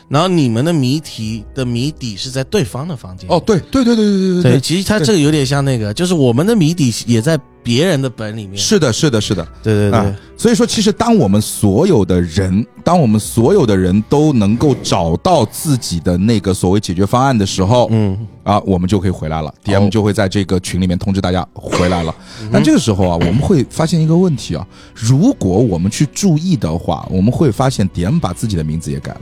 然后你们的谜题的谜底是在对方的房间。哦，对对对对对对对，其实它这个有点像那个，就是我们的谜底也在别人的本里面。是的，是的，是的。对对对，啊，所以说，其实当我们所有的人，当我们所有的人都能够找到自己的那个所谓解决方案的时候，嗯，啊，我们就可以回来了。DM 就会在这个群里面通知大家回来了。嗯但这个时候啊，我们会发现一个问题啊，如果我们去注意的话，我们会发现 DM 把自己的名字也改了。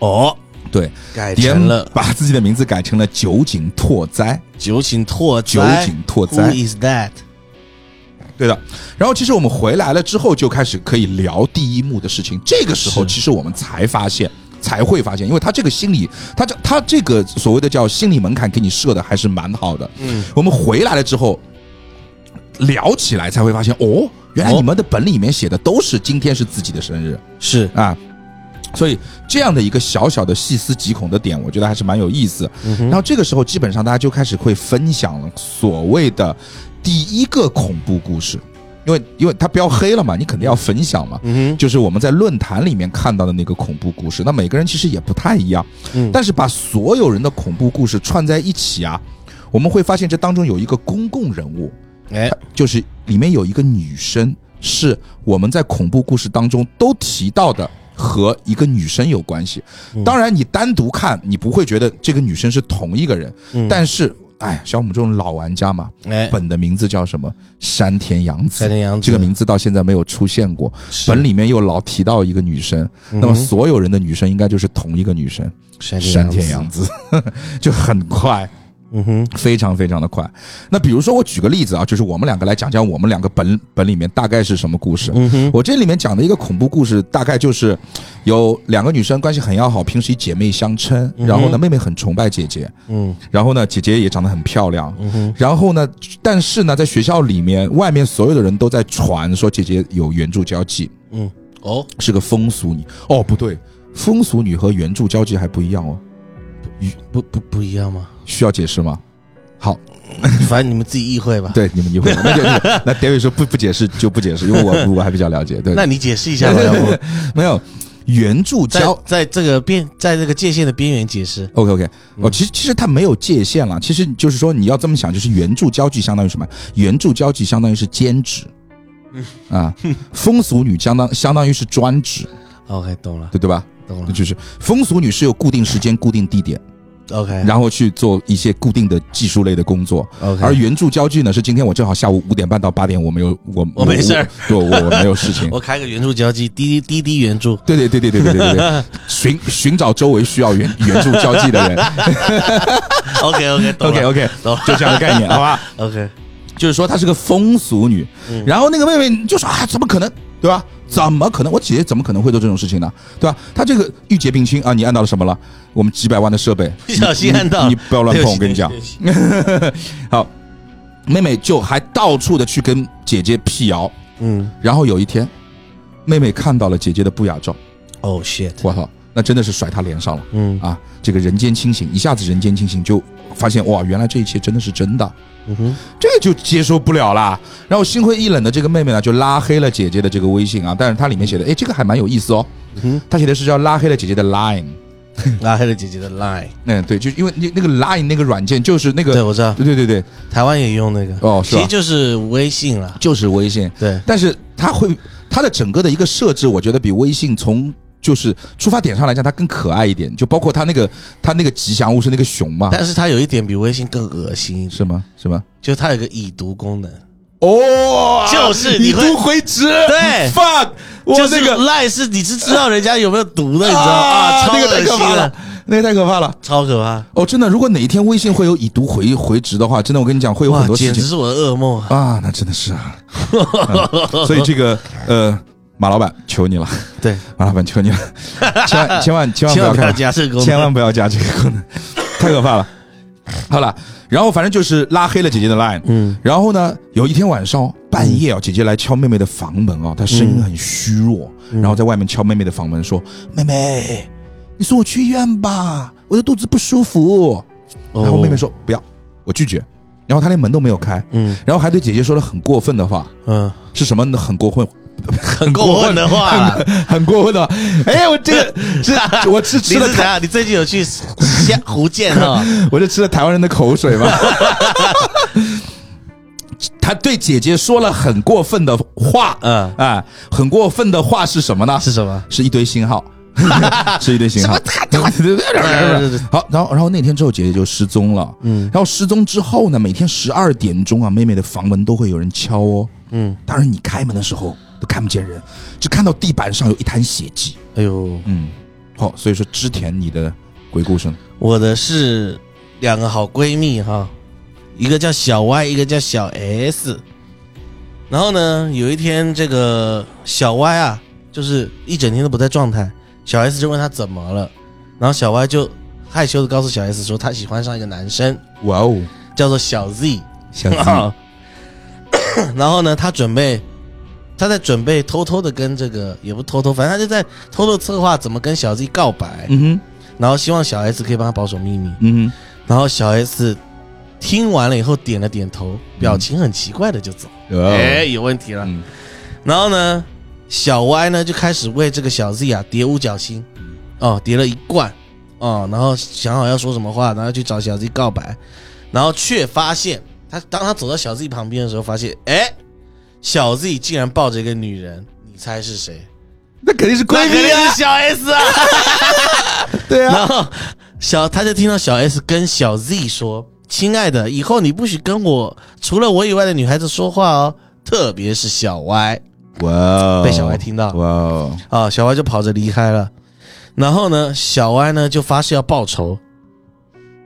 哦，对改成了把自己的名字改成了酒井拓哉。酒井拓哉酒。井拓 Who 哉，is that？对的。然后其实我们回来了之后，就开始可以聊第一幕的事情。这个时候，其实我们才发现。才会发现，因为他这个心理，他这他这个所谓的叫心理门槛给你设的还是蛮好的。嗯，我们回来了之后，聊起来才会发现，哦，原来哦你们的本里面写的都是今天是自己的生日是，啊。所以这样的一个小小的细思极恐的点，我觉得还是蛮有意思。然后这个时候，基本上大家就开始会分享了所谓的第一个恐怖故事，因为因为它标黑了嘛，你肯定要分享嘛。嗯，就是我们在论坛里面看到的那个恐怖故事，那每个人其实也不太一样，嗯，但是把所有人的恐怖故事串在一起啊，我们会发现这当中有一个公共人物，哎，就是里面有一个女生，是我们在恐怖故事当中都提到的。和一个女生有关系，当然你单独看，你不会觉得这个女生是同一个人，嗯。但是，哎，像我们这种老玩家嘛，哎，本的名字叫什么？山田洋子。山田洋子。这个名字到现在没有出现过，是。本里面又老提到一个女生，那么所有人的女生应该就是同一个女生，山山田洋洋子，<laughs> 就很快。嗯哼，非常非常的快。那比如说，我举个例子啊，就是我们两个来讲讲我们两个本本里面大概是什么故事。嗯哼，我这里面讲的一个恐怖故事，大概就是有两个女生关系很要好，平时以姐妹相称，然后呢，妹妹很崇拜姐姐，嗯。然后呢，姐姐也长得很漂亮，嗯哼，然后呢，但是呢，在学校里面，外面所有的人都在传说姐姐有援助交际，嗯，哦，是个风俗女。哦，不对，风俗女和援助交际还不一样哦，不不不一样吗？需要解释吗？好，<laughs> 反正你们自己意会吧。，对，你们意会儿，那就那那 David 说不不解释就不解释，因为我我还比较了解。对，那你解释一下吧，<laughs> 要不没有援助在交。在这个边，在这个界限的边缘解释。OK OK，哦，嗯其实其实它没有界限了，其实就是说你要这么想，就是援助交际相当于什么？援助交际相当于是兼职，嗯 <laughs> 啊，风俗女相当相当于是专职，OK，懂了，对对吧？懂了。就是风俗女是有固定时间、固定地点，OK，然后去做一些固定的技术类的工作。OK，而援助交际呢，是今天我正好下午五点半到八点，我没有我我没事儿，对，我我没有事情。<laughs> 我开个援助交际，滴滴滴滴援助。对对对对对对对对对，<laughs> 寻寻找周围需要援援助交际的人。<laughs> OK OK，懂了就这样的概念，好吧？OK，就是说她是个风俗女，嗯然后那个妹妹就说啊，怎么可能，对吧？怎么可能？我姐姐怎么可能会做这种事情呢？对吧？她这个郁结病轻啊，你按到了什么了？我们几百万的设备，不 <laughs> 小心按到。你你不要乱碰，我跟你讲。<laughs> 好，妹妹就还到处的去跟姐姐辟谣，嗯。然后有一天，妹妹看到了姐姐的不雅照，，Oh shit，我操，那真的是甩他脸上了。嗯。啊，这个人间清醒，一下子人间清醒，就发现哇，原来这一切真的是真的，嗯哼，这个就接受不了啦。然后心灰意冷的这个妹妹呢，就拉黑了姐姐的这个微信啊，但是它里面写的，哎，这个还蛮有意思哦。嗯他写的是叫拉黑了姐姐的 Line，拉黑了姐姐的 Line，<laughs> 嗯，对，就因为那那个 Line 那个软件就是那个对个，我知道，对对对。对，台湾也用那个，哦，是其实？就是微信了。就是微信，对，但是它会它的整个的一个设置，我觉得比微信从就是出发点上来讲，它更可爱一点，就包括它那个它那个吉祥物是那个熊嘛，但是它有一点比微信更恶心，是吗？是吗？就是它有个已读功能，哦，已就是你会读回执，对，fuck，我就是那个赖是你是知道人家有没有读的，你知道啊？超那个太可怕了，，那个太可怕了。超可怕，哦，真的，如果哪一天微信会有已读回回执的话，真的，我跟你讲，会有很，多事情简直是我的噩梦啊！啊，那真的是啊。嗯所以这个呃，马老板求你了，对，马老板求你了，<laughs> 千万千万千万不要加这个，千万不要加这个功能，<laughs> 太可怕了。好了，然后反正就是拉黑了姐姐的 line，嗯。然后呢，有一天晚上半夜啊，姐姐来敲妹妹的房门啊，她声音很虚弱，嗯。然后在外面敲妹妹的房门说：“妹妹，你送我去医院吧，我的肚子不舒服。”然后妹妹说：“不要，我拒绝。”然后她连门都没有开，嗯。然后还对姐姐说了很过分的话，嗯，是什么？很过分，很过分的话啦。很过分的话。<laughs> 哎，我这个是，<laughs> 我是吃了台，你是怎样？你最近有去下 <laughs> 福建哈？我就吃了台湾人的口水嘛？他对姐姐说了很过分的话，嗯，啊，很过分的话是什么呢？是什么？是一堆星号，是一堆星号。好，然后然后那天之后，姐姐就失踪了。嗯然后失踪之后呢，每天十二点钟啊，妹妹的房门都会有人敲哦。嗯，当然你开门的时候都看不见人，只看到地板上有一滩血迹。哎呦，嗯，好，所以说织田你的鬼故事呢？我的是两个好闺蜜哈，一个叫小 Y，一个叫小 S。然后呢，有一天这个小 Y 啊，就是一整天都不在状态，小 S 就问他怎么了，然后小 Y 就害羞的告诉小 S 说他喜欢上一个男生，哇哦，叫做小 Z。小 Z，<coughs> 然后呢，他准备，他在准备偷偷的跟这个，也不偷偷，反正他就在偷偷策划怎么跟小 Z 告白，嗯哼，然后希望小 S 可以帮他保守秘密。嗯然后小 S 听完了以后点了点头，表情很奇怪的就走。哎、有问题了。嗯然后呢，小 Y 呢就开始为这个小 Z 啊叠五角星，哦，叠了一罐，哦，然后想好要说什么话，然后去找小 Z 告白。然后却发现他当他走到小 Z 旁边的时候，发现哎，小 Z 竟然抱着一个女人，你猜是谁？那肯定是闺那肯定蜜啊是，小 S 啊！<laughs> 对啊，然后小他就听到小 S 跟小 Z 说：“亲爱的，以后你不许跟我除了我以外的女孩子说话哦，特别是小 Y。哇哦，被小 Y 听到哇哦，”啊，小 Y 就跑着离开了。然后呢，小 Y 呢就发誓要报仇。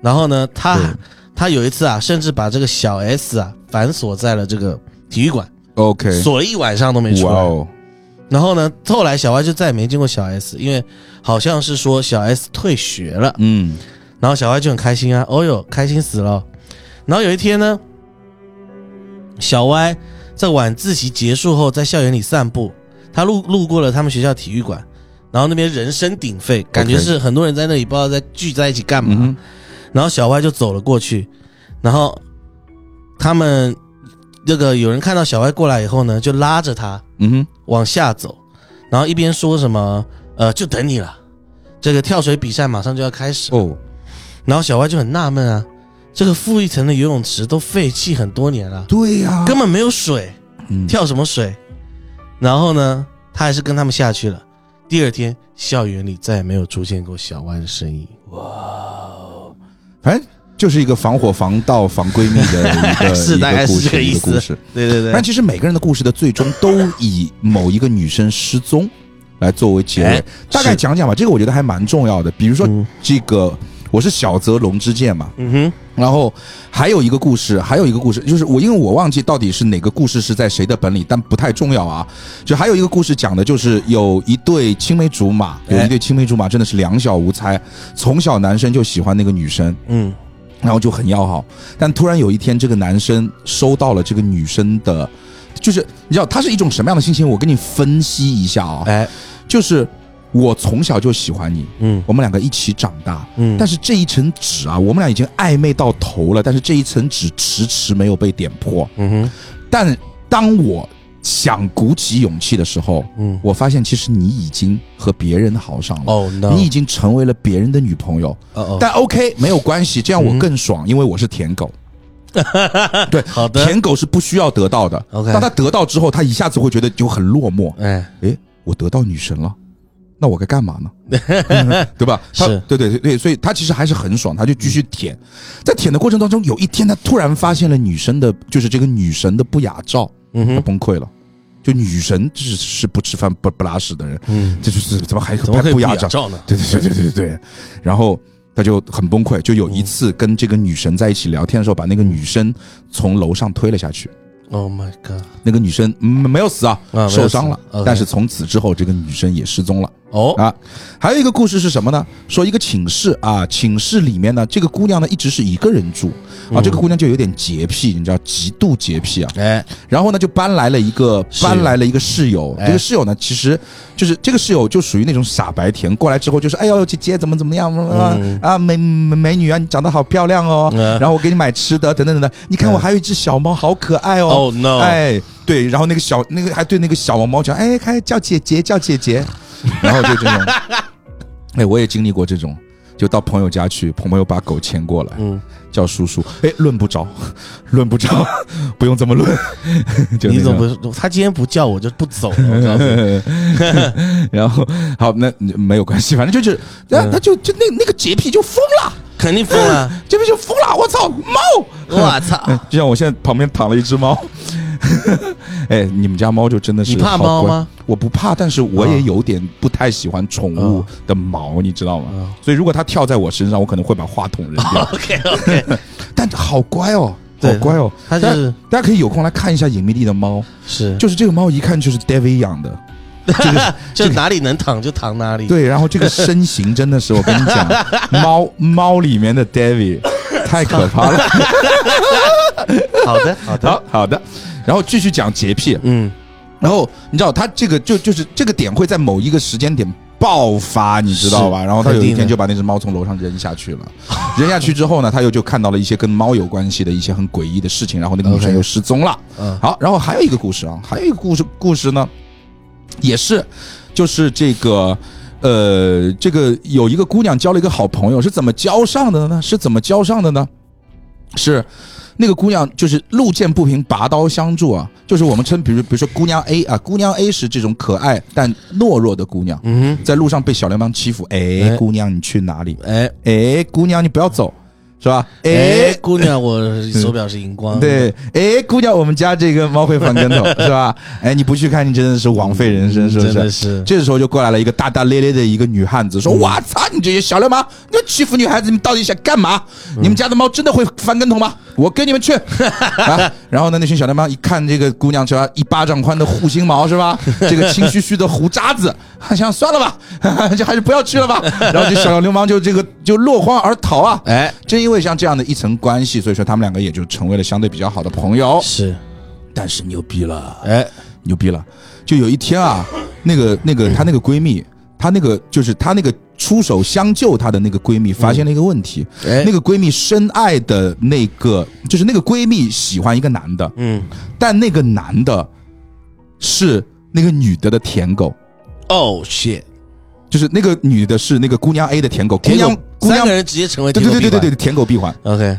然后呢，他他有一次啊，甚至把这个小 S 啊反锁在了这个体育馆，，OK，锁了一晚上都没出来。哦，然后呢，后来小 Y 就再也没见过小 S，因为好像是说小 S 退学了。嗯，然后小 Y 就很开心啊，哦哟，开心死了。然后有一天呢，小 Y 在晚自习结束后，在校园里散步，他路路过了他们学校体育馆，然后那边人声鼎沸，感觉是很多人在那里不知道在聚在一起干嘛。嗯然后小 Y 就走了过去，然后他们这个有人看到小歪过来以后呢，就拉着他嗯哼，往下走，然后一边说什么呃，就等你了，这个跳水比赛马上就要开始。哦，然后小歪就很纳闷啊，这个负一层的游泳池都废弃很多年了，对呀，根本没有水，嗯跳什么水？然后呢，他还是跟他们下去了。第二天，校园里再也没有出现过小歪的身影。反正就是一个防火、防盗、防闺蜜的一个 <laughs> 是一大概是这个个故事，故事。对对对。但其实每个人的故事的最终都以某一个女生失踪来作为结尾。哎。大概讲讲吧，这个我觉得还蛮重要的。比如说嗯。这个，我是小泽龙之介嘛，嗯哼，然后还有一个故事，还有一个故事，就是我因为我忘记到底是哪个故事是在谁的本里，但不太重要啊。就还有一个故事讲的就是有一对青梅竹马，有哎一对青梅竹马真的是两小无猜，从小男生就喜欢那个女生，嗯然后就很要好，但突然有一天，这个男生收到了这个女生的，就是你知道他是一种什么样的心情？我跟你分析一下啊、哎。就是我从小就喜欢你，嗯。我们两个一起长大，嗯，但是这一层纸啊，我们俩已经暧昧到头了，但是这一层纸迟迟没有被点破。嗯哼。但当我想鼓起勇气的时候，嗯我发现其实你已经和别人好上了，哦 no，你已经成为了别人的女朋友。哦哦但 OK 没有关系，这样我更爽，因为我是舔狗。<laughs> 对，好的舔狗是不需要得到的。OK 当他得到之后，他一下子会觉得就很落寞。哎哎，我得到女神了，那我该干嘛呢？嗯 <laughs> 对吧？他是对对对对，所以他其实还是很爽，他就继续舔。在舔的过程当中，有一天他突然发现了女生的，就是这个女神的不雅照，他嗯哼崩溃了。就女神是是不吃饭不不拉屎的人，嗯，这就是怎么还怎么可以拍不雅照？呢？对对对对对对对，然后他就很崩溃，就有一次跟这个女神在一起聊天的时候，把那个女生从楼上推了下去。Oh my god！那个女生嗯没有死啊，受伤了但是从此之后这个女生也失踪了。哦，啊，还有一个故事是什么呢？说一个寝室啊，寝室里面呢，这个姑娘呢一直是一个人住啊，嗯。这个姑娘就有点洁癖，你知道，极度洁癖啊。哎，然后呢，就搬来了一个搬来了一个室友，哎。这个室友呢，其实就是这个室友就属于那种傻白甜，过来之后就是，哎呦姐姐怎么怎么样啊、嗯。啊美美美女啊，你长得好漂亮哦，嗯。然后我给你买吃的等等等等，你看我还有一只小猫，好可爱哦。Oh no！哎，对，然后那个小那个还对那个小王猫讲，哎，还叫姐姐叫姐姐，<laughs> 然后就这种，哎，我也经历过这种，就到朋友家去，朋友把狗牵过来，嗯，叫叔叔，哎，论不着，<laughs> 论不着，<laughs> 不用这么论，就你怎么不？他今天不叫我就不走了。我告诉你，然后好，那没有关系，反正就是，那嗯他就就那那个洁癖就疯了，肯定疯了！洁癖就疯了，我操，猫，我操！嗯就像我现在旁边躺了一只猫，<laughs> 哎，你们家猫就真的是你怕猫吗？我不怕，但是我也有点不太喜欢宠物哦的毛，你知道吗哦？所以如果它跳在我身上，我可能会把话筒扔掉。<laughs> OK OK，<laughs> 但好乖哦，好乖哦。它就是大家可以有空来看一下隐秘地的猫，是就是这个猫一看就是 David 养的，这个就哪里能躺就躺哪里。，对，然后这个身形真的是，我跟你讲，猫猫里面的 David 太可怕了。好的好的，好好的，然后继续讲洁癖，嗯，然后你知道他这个就就是这个点会在某一个时间点爆发，你知道吧？然后他有一天就把那只猫从楼上扔下去了，扔下去之后呢，他又就看到了一些跟猫有关系的一些很诡异的事情，然后那个女生又失踪了。嗯好，然后还有一个故事啊，还有一个故事故事呢，也是就是这个。呃，这个有一个姑娘交了一个好朋友，是怎么交上的呢？是怎么交上的呢？是那个姑娘就是路见不平拔刀相助啊，就是我们称，比如比如说姑娘 A 啊，姑娘 A 是这种可爱但懦弱的姑娘，嗯在路上被小流氓欺负，哎，哎姑娘你去哪里？哼，哎哎，姑娘你不要走，是吧？哎哎，，姑娘，我手表是荧光，<laughs> 对，哎，姑娘，我们家这个猫会翻跟头，<laughs> 是吧？哎，你不去看，你真的是枉费人生，是不真的是？是，这时候就过来了一个大大咧咧的一个女汉子，说：“嗯我操，你这些小流氓，你们欺负女孩子，你们到底想干嘛？嗯你们家的猫真的会翻跟头吗？我跟你们去！” <laughs> 啊，然后呢，那群小流氓一看这个姑娘是吧，一巴掌宽的护心毛是吧，<laughs> 这个青须须的胡渣子，想算了吧，就 <laughs> 还是不要去了吧。然后这小流氓就这个就落荒而逃啊。哎，正因为像这样的一层关系，所以说他们两个也就成为了相对比较好的朋友。是，但是牛逼了，哎，牛逼了！就有一天啊，那个那个她那个闺蜜，她那个就是她那个出手相救她的那个闺蜜，发现了一个问题。哎，那个闺蜜深爱的那个，就是那个闺蜜喜欢一个男的，嗯，但那个男的是那个女的的舔狗，哦，shit，就是那个女的是那个姑娘 A 的舔狗，姑娘姑娘三个，人直接成为对对对对对对，舔狗闭环，，OK，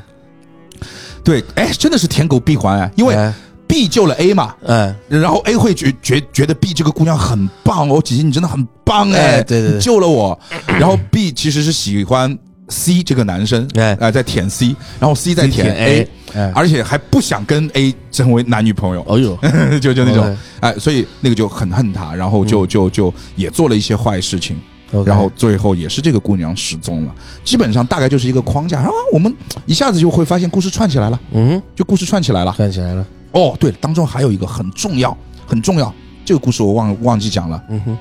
对，哎，真的是舔狗闭环哎，因为哎 B 救了 A 嘛，嗯，然后 A 会觉觉觉得 B 这个姑娘很棒哦，姐姐你真的很棒哎，哎对对对。救了我。然后 B 其实是喜欢 C 这个男生，哎。哎、在舔 C，然后 C 在舔 A，, 哎，而且还不想跟 A 成为男女朋友，哦呦，<laughs> 就就那种哎，所以那个就很恨他，然后就就就也做了一些坏事情。然后最后也是这个姑娘失踪了。基本上大概就是一个框架，然后我们一下子就会发现故事串起来了，嗯，就故事串起来了。串起来了，哦，对，当中还有一个很重要，很重要，这个故事我忘忘记讲了。嗯哼，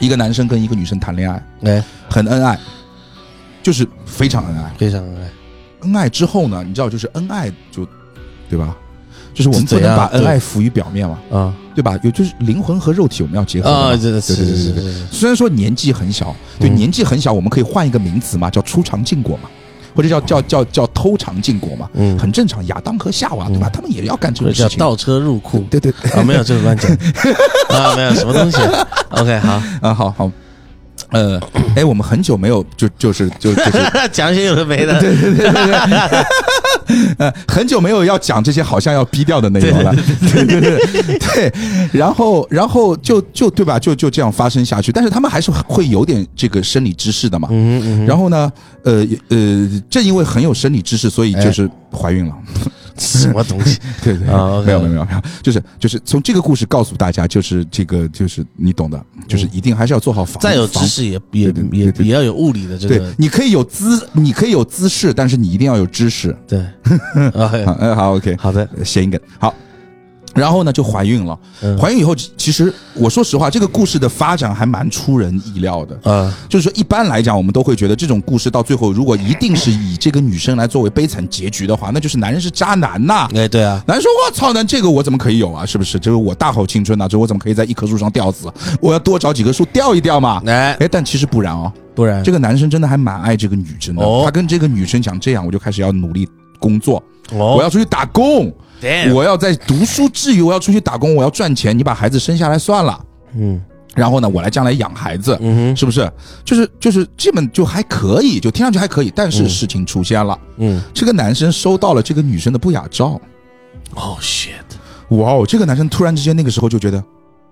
一个男生跟一个女生谈恋爱，哎，很恩爱，就是非常恩爱。非常恩爱，恩爱之后呢，你知道，就是恩爱就，对吧？就是我们不能把恩爱浮于表面嘛，啊对吧？有就是灵魂和肉体我们要结合嘛啊，对对对对对对。虽然说年纪很小，对、嗯年纪很小，我们可以换一个名词嘛，叫初尝禁果嘛，或者叫叫叫叫偷尝禁果嘛，嗯，很正常。亚当和夏娃，对吧？他们也要干这或者种事情。叫倒车入库对对对啊，没有这个乱讲 <laughs> 啊，没有什么东西，OK，好，啊，好好。呃，哎，我们很久没有就就是就就是 <laughs> 讲一些有的没的，对对对对对。<laughs> 呃，很久没有要讲这些好像要逼掉的内容了，对对对 <laughs> 对，然后然后就就对吧，就就这样发生下去，但是他们还是会有点这个生理知识的嘛。嗯嗯，然后呢，呃呃，正因为很有生理知识，所以就是怀孕了。什么东西？<laughs> 对对，啊没有没有没有没有，就是就是从这个故事告诉大家，就是这个就是你懂的，就是一定还是要做好防。再有防知识也也也也要有物理的这个对个，你可以有姿，你可以有姿势，但是你一定要有知识。对，<laughs> 好，嗯，好，OK，好的，谐音梗，好。然后呢，就怀孕了。嗯怀孕以后，其实我说实话，这个故事的发展还蛮出人意料的。啊，就是说，一般来讲，我们都会觉得这种故事到最后，如果一定是以这个女生来作为悲惨结局的话，那就是男人是渣男呐。哎，对啊，男人说：“我操，那这个我怎么可以有啊？是不是？就是我大好青春呐、这我怎么可以在一棵树上吊死？我要多找几棵树吊一吊嘛。<laughs> ”哎，哎，但其实不然哦，不然这个男生真的还蛮爱这个女生的。哦他跟这个女生讲：“这样，我就开始要努力工作，哦我要出去打工。”我要在读书之余，我要出去打工，我要赚钱。你把孩子生下来算了，嗯然后呢，我来将来养孩子，嗯哼是不是？就是就是基本就还可以，就听上去还可以。但是嗯事情出现了，嗯，这个男生收到了这个女生的不雅照。哦 shit，哇哦，这个男生突然之间那个时候就觉得，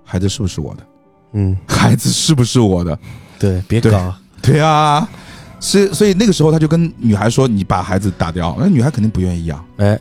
孩子是不是我的？嗯，孩子是不是我的？对，别对搞，对啊，所以所以那个时候他就跟女孩说：“你把孩子打掉。”那女孩肯定不愿意啊，哎，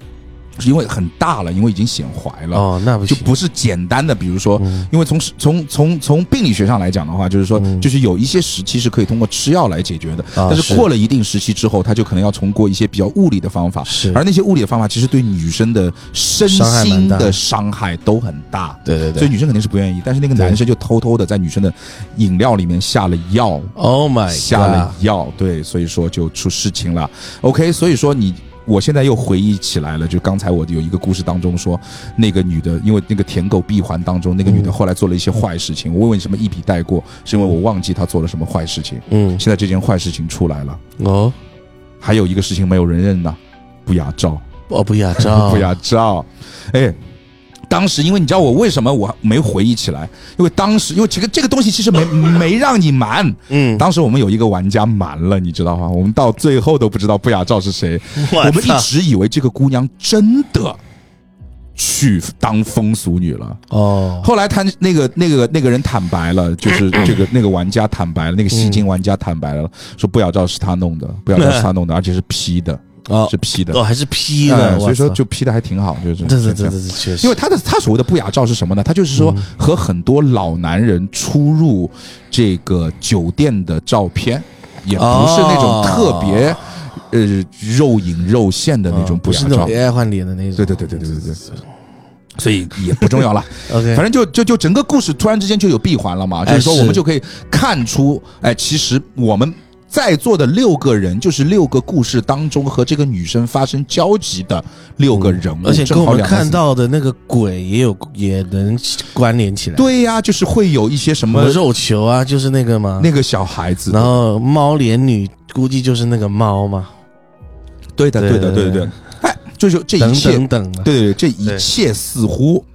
是因为很大了，因为已经显怀了。哦，那不行，就不是简单的，比如说，嗯因为从从从从病理学上来讲的话，就是说，嗯就是有一些时期是可以通过吃药来解决的，但是过了一定时期之后，他就可能要通过一些比较物理的方法，是而那些物理的方法其实对女生的身心的伤害都很大，对对对所以女生肯定是不愿意。但是那个男生就偷偷的在女生的饮料里面下了药，，Oh my，下了药，对，所以说就出事情了。OK，所以说你。我现在又回忆起来了，就刚才我有一个故事当中说，那个女的，因为那个舔狗闭环当中，那个女的嗯后来做了一些坏事情。我为什么一笔带过？是因为我忘记她做了什么坏事情。嗯，现在这件坏事情出来了，哦，还有一个事情没有人认呢，不雅照，哦，不雅照，<laughs> 不雅照。哎，当时，因为你知道我为什么我没回忆起来？因为当时，因为这个这个东西其实没 <laughs> 没让你瞒。嗯，当时我们有一个玩家瞒了，你知道吗？我们到最后都不知道不雅照是谁，我我们一直以为这个姑娘真的去当风俗女了。哦，后来他那个那个那个人坦白了，就是 <coughs> 这个那个玩家坦白了，那个吸金玩家坦白了，说不雅照是他弄的，不雅照是他弄的，而且是 P 的，哦是 P 的。哦，，还是 P 哎的，所以说就 P 的还挺好，就是对对对对对，确实，因为他的他所谓的不雅照是什么呢？他就是说和很多老男人出入这个酒店的照片，也不是那种特别、呃肉隐肉现的那种哦不雅照不是那种。AI 换脸的那种，对对对对对对对，<laughs> 所以也不重要了。，OK，反正就就就整个故事突然之间就有闭环了嘛，哎就是说我们就可以看出，哎，其实我们在座的六个人就是六个故事当中和这个女生发生交集的六个人物，而且跟我们看到的那个鬼也有也能关联起来，对呀、就是会有一些什么肉球啊，就是那个嘛，那个小孩子，然后猫脸女估计就是那个猫嘛，对的，对对的，对对对。对，哎，就是这一切，等等的，对对对，这一切似乎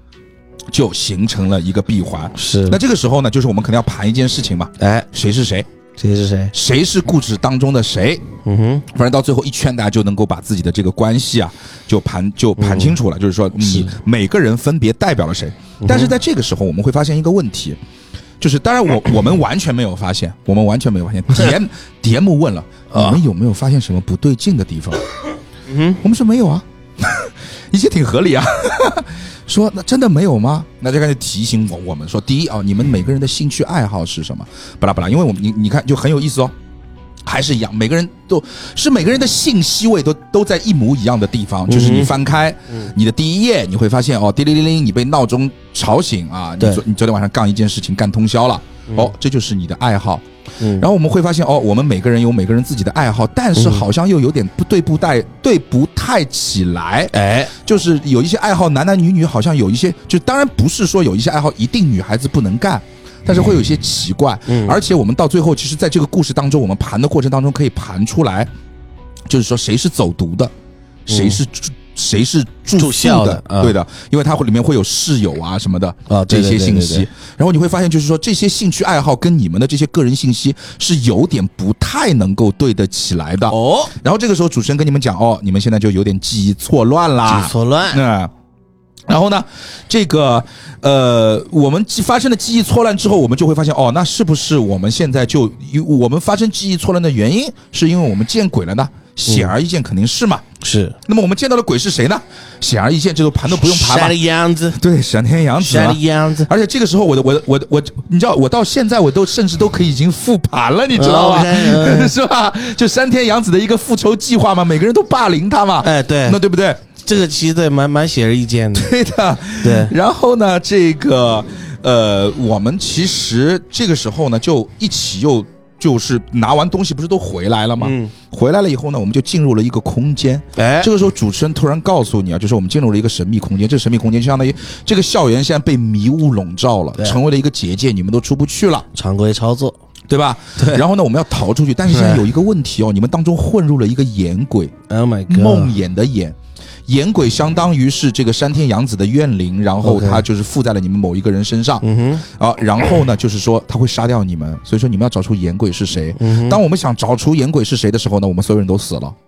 就形成了一个闭环。是。那这个时候呢，就是我们肯定要盘一件事情嘛，哎，谁是谁，谁是谁？谁是故事当中的谁，嗯哼，反正到最后一圈，大家就能够把自己的这个关系啊，就盘就盘清楚了。就是说，你每个人分别代表了谁。但是在这个时候，我们会发现一个问题，就是当然我 <coughs> 我们完全没有发现，我们完全没有发现。<coughs> DM DM 问了，你们有没有发现什么不对劲的地方？嗯我们说没有啊，<laughs> 一切挺合理啊。<laughs> 说那真的没有吗？那就开始提醒我我们说，第一啊，你们每个人的兴趣爱好是什么？巴拉巴拉，因为我们你你看就很有意思哦。还是一样，每个人都是每个人的信息位都都在一模一样的地方，就是你翻开你的第一页，你会发现哦，叮铃铃铃，你被闹钟吵醒啊，你昨你昨天晚上干一件事情干通宵了，哦，这就是你的爱好。嗯，然后我们会发现哦，我们每个人有每个人自己的爱好，但是嗯。好像又有点不对不带对不太起来，哎，就是有一些爱好男男女女好像有一些，就当然不是说有一些爱好一定女孩子不能干。但是会有一些奇怪，嗯。而且我们到最后，其实在这个故事当中，我们盘的过程当中可以盘出来，就是说谁是走读的，谁是住、谁是住校的啊。对的，因为它会里面会有室友啊什么的啊这些信息然后你会发现，就是说这些兴趣爱好跟你们的这些个人信息是有点不太能够对得起来的。哦，然后这个时候主持人跟你们讲，哦，你们现在就有点记忆错乱啦，记错乱，那、然后呢，这个呃，我们记发生了记忆错乱之后，我们就会发现，哦，那是不是我们现在就我们发生记忆错乱的原因，是因为我们见鬼了呢？显而易见，肯定是嘛。是那么我们见到的鬼是谁呢？显而易见，这个盘都不用盘了晒的。样子，对，闪天杨子啊晒的。样子，而且这个时候，我的我的我的我，你知道，我到现在我都甚至都可以已经复盘了，你知道吧？<laughs> 是吧？就山田洋子的一个复仇计划嘛，每个人都霸凌他嘛，哎，对那，对不对？这个其实对蛮蛮显而易见的，<laughs> 对的，对然后呢，这个呃，我们其实这个时候呢，就一起又就是拿完东西，不是都回来了吗？嗯，回来了以后呢，我们就进入了一个空间。哎，这个时候，主持人突然告诉你啊，就是我们进入了一个神秘空间。这个神秘空间就相当于这个校园现在被迷雾笼罩了，成为了一个结界，你们都出不去了，常规操作，对吧？对然后呢，我们要逃出去，但是现在有一个问题哦，你们当中混入了一个眼鬼，Oh my god，梦魇的魇。眼鬼相当于是这个山田洋子的怨灵，然后它就是附在了你们某一个人身上嗯啊，然后呢，就是说他会杀掉你们，所以说你们要找出眼鬼是谁。嗯，当我们想找出眼鬼是谁的时候呢，我们所有人都死了切。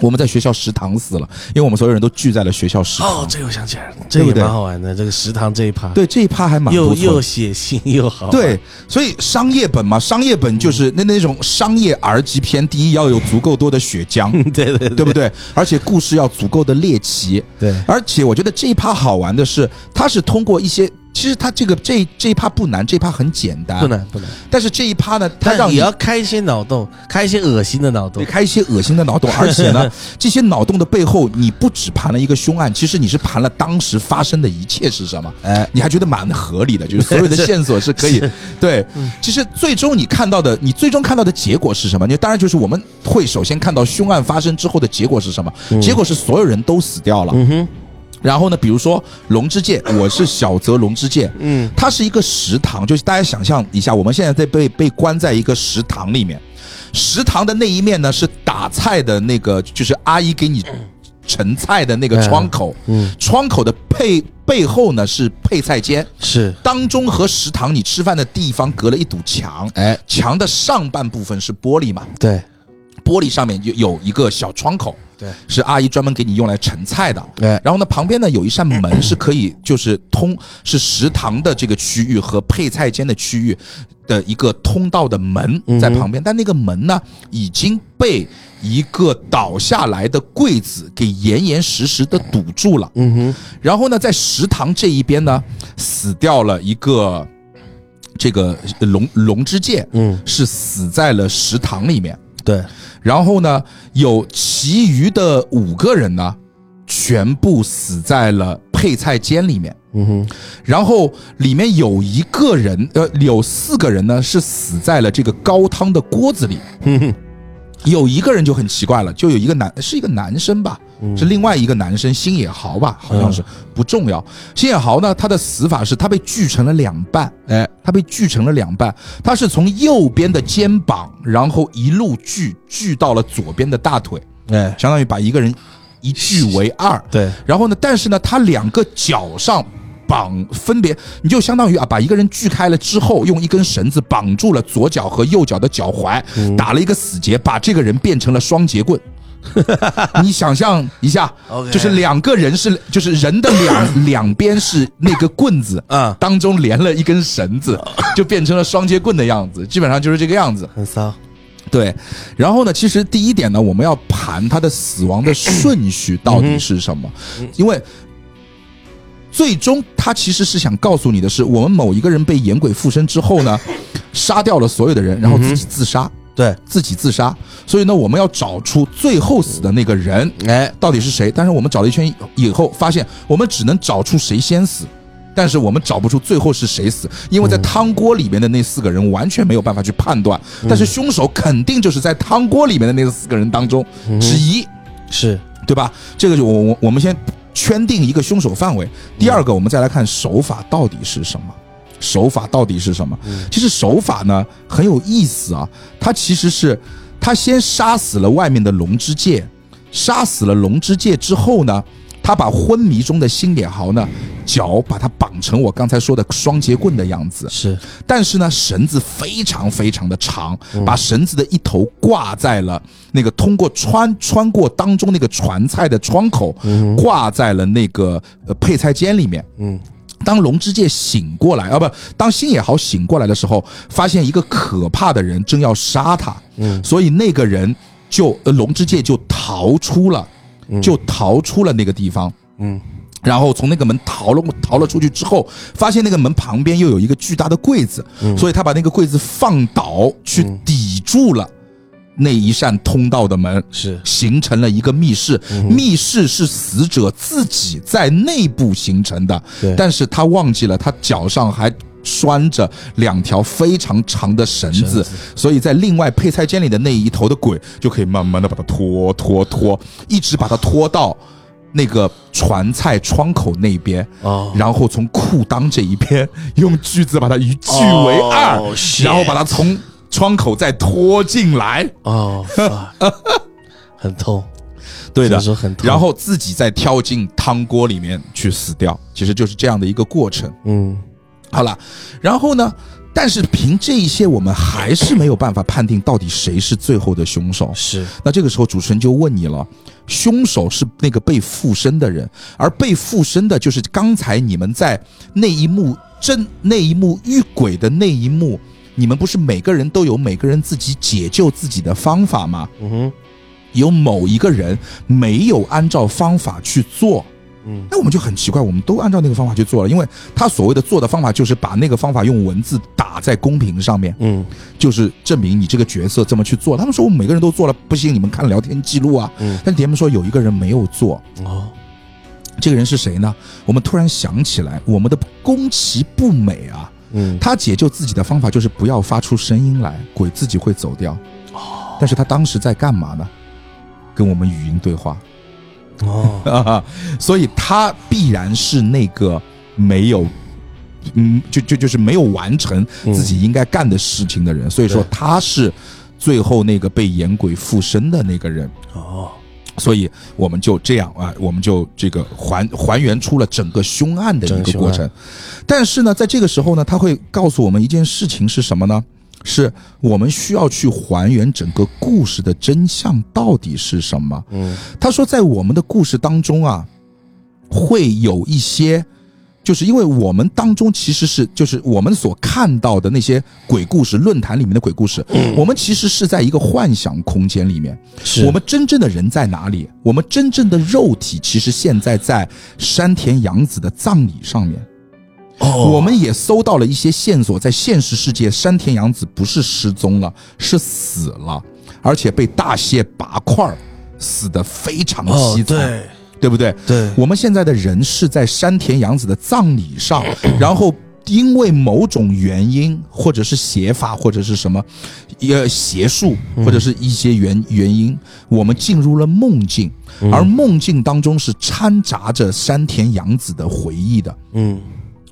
我们在学校食堂死了，因为我们所有人都聚在了学校食堂。哦，这个我想起来了，这个对？蛮好玩的，这个食堂这一趴，，对这一趴还蛮又。又写信又好，对，所以商业本嘛，商业本就是那那种商业 R 级片，第一要有足够多的血浆，<laughs> 对对。对不对？而且故事要足够的猎奇，对，而且我觉得这一趴好玩的是，它是通过一些，其实他这个这这一趴不难，这一趴很简单，不。难不难，但是这一趴呢，他让你也要开一些脑洞，开一些恶心的脑洞对，开一些恶心的脑洞，<laughs> 而且呢，这些脑洞的背后，你不只盘了一个凶案，其实你是盘了当时发生的一切是什么。哎，你还觉得蛮合理的，就是所有的 <laughs> 线索是可以 <laughs> 对。其实最终你看到的，你最终看到的结果是什么？你当然就是我们会首先看到凶案发生之后的结果是什么？结果是所有人都死掉了。嗯哼，然后呢，比如说龙之介，我是小泽龙之介，嗯，它是一个食堂，就是大家想象一下，我们现在在被被关在一个食堂里面，食堂的那一面呢是打菜的那个，就是阿姨给你盛菜的那个窗口，嗯，窗口的背背后呢是配菜间，是，当中和食堂你吃饭的地方隔了一堵墙，哎，墙的上半部分是玻璃嘛，对玻璃上面就有一个小窗口，对，是阿姨专门给你用来盛菜的。对，然后呢，旁边呢有一扇门是可以，就是通是食堂的这个区域和配菜间的区域的一个通道的门嗯在旁边，但那个门呢已经被一个倒下来的柜子给严严实实的堵住了。嗯哼，然后呢，在食堂这一边呢，死掉了一个这个龙龙之介，嗯，是死在了食堂里面。对，然后呢，有其余的五个人呢，全部死在了配菜间里面。嗯哼，然后里面有一个人，呃，有四个人呢是死在了这个高汤的锅子里。哼哼，有一个人就很奇怪了，就有一个男是一个男生吧，嗯。是另外一个男生星野豪吧，好像是、不重要。星野豪呢，他的死法是他被锯成了两半，哎，他被锯成了两半，他是从右边的肩膀，然后一路锯锯到了左边的大腿，哎，相当于把一个人一锯为二。对，然后呢，但是呢，他两个脚上绑分别，你就相当于啊，把一个人锯开了之后，用一根绳子绑住了左脚和右脚的脚踝，打了一个死结，把这个人变成了双节棍。<laughs> 你想象一下就是两个人是，就是人的两两边是那个棍子啊当中连了一根绳子，就变成了双节棍的样子，基本上就是这个样子。很骚，对，然后呢，其实第一点呢，我们要盘他的死亡的顺序到底是什么，因为最终他其实是想告诉你的是，我们某一个人被眼鬼附身之后呢，<laughs> 杀掉了所有的人，然后自己自杀，对，自己自杀。所以呢，我们要找出最后死的那个人哎，到底是谁。但是我们找了一圈以后，发现我们只能找出谁先死。但是我们找不出最后是谁死，因为在汤锅里面的那四个人完全没有办法去判断，但是凶手肯定就是在汤锅里面的那四个人当中之一，是，对吧？这个就我我我们先圈定一个凶手范围。第二个，我们再来看手法到底是什么。手法到底是什么？其实手法呢很有意思啊，他其实是他先杀死了外面的龙之介，杀死了龙之介之后呢，他把昏迷中的星野豪呢脚把他绑成我刚才说的双节棍的样子，是，但是呢，绳子非常非常的长，把绳子的一头挂在了那个通过穿穿过当中那个传菜的窗口，挂在了那个呃配菜间里面。嗯，当龙之介醒过来，啊不，当星野豪醒过来的时候，发现一个可怕的人正要杀他，嗯，所以那个人就呃龙之介就逃出了，就逃出了那个地方，嗯，然后从那个门逃了逃了出去之后，发现那个门旁边又有一个巨大的柜子，所以他把那个柜子放倒，去抵住了那一扇通道的门，是。形成了一个密室。密室是死者自己在内部形成的对，但是他忘记了他脚上还。拴着两条非常长的绳子，所以在另外配菜间里的那一头的鬼就可以慢慢的把它拖拖拖，一直把它拖到那个传菜窗口那边，哦，然后从裤裆这一边用锯子把它一锯为二，哦然后把它从窗口再拖进来。哦 <laughs> 很痛，对的。然后自己再跳进汤锅里面去死掉，其实就是这样的一个过程。嗯，好了，然后呢？但是凭这一些，我们还是没有办法判定到底谁是最后的凶手。是，那这个时候主持人就问你了，凶手是那个被附身的人，而被附身的就是刚才你们在那一幕真那一幕遇鬼的那一幕，你们不是每个人都有每个人自己解救自己的方法吗？嗯哼，有某一个人没有按照方法去做，嗯，那我们就很奇怪，我们都按照那个方法去做了，因为他所谓的做的方法就是把那个方法用文字打在公屏上面，嗯，就是证明你这个角色这么去做。他们说我们每个人都做了，不行，你们看聊天记录啊。嗯但他们说有一个人没有做，哦，这个人是谁呢？我们突然想起来，我们的宫崎不美啊，嗯，他解救自己的方法就是不要发出声音来，鬼自己会走掉。哦，但是他当时在干嘛呢？跟我们语音对话。哦，啊，<laughs> 所以他必然是那个没有，嗯，就就就是没有完成自己应该干的事情的人，所以说他是最后那个被眼鬼附身的那个人。哦，所以我们就这样啊，我们就这个还还原出了整个凶案的一个过程。但是呢，在这个时候呢，他会告诉我们一件事情是什么呢？是我们需要去还原整个故事的真相到底是什么。嗯他说，在我们的故事当中啊，会有一些，就是因为我们当中其实是就是我们所看到的那些鬼故事，论坛里面的鬼故事，我们其实是在一个幻想空间里面。是我们真正的人在哪里？我们真正的肉体其实现在在山田洋子的葬礼上面。哦。我们也搜到了一些线索，在现实世界，山田洋子不是失踪了，是死了，而且被大卸八块儿，死的非常哦凄惨，对。对不对？对。我们现在的人是在山田洋子的葬礼上，然后因为某种原因，或者是邪法，或者是什么，呃，邪术，或者是一些原原因，我们进入了梦境，而梦境当中是掺杂着山田洋子的回忆的。嗯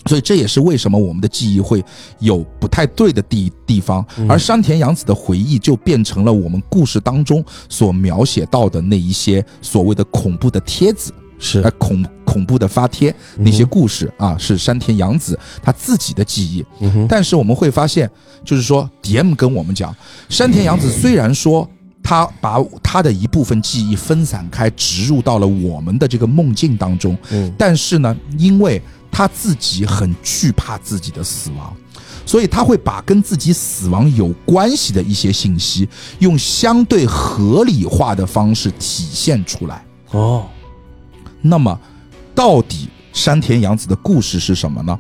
所以这也是为什么我们的记忆会有不太对的地地方，而山田洋子的回忆就变成了我们故事当中所描写到的那一些所谓的恐怖的帖子，是。呃，恐恐怖的发帖那些故事啊，是山田洋子他自己的记忆。但是我们会发现，就是说，DM 跟我们讲，山田洋子虽然说他把他的一部分记忆分散开，植入到了我们的这个梦境当中，嗯。但是呢，因为他自己很惧怕自己的死亡，所以他会把跟自己死亡有关系的一些信息，用相对合理化的方式体现出来。哦那么，到底山田洋子的故事是什么呢？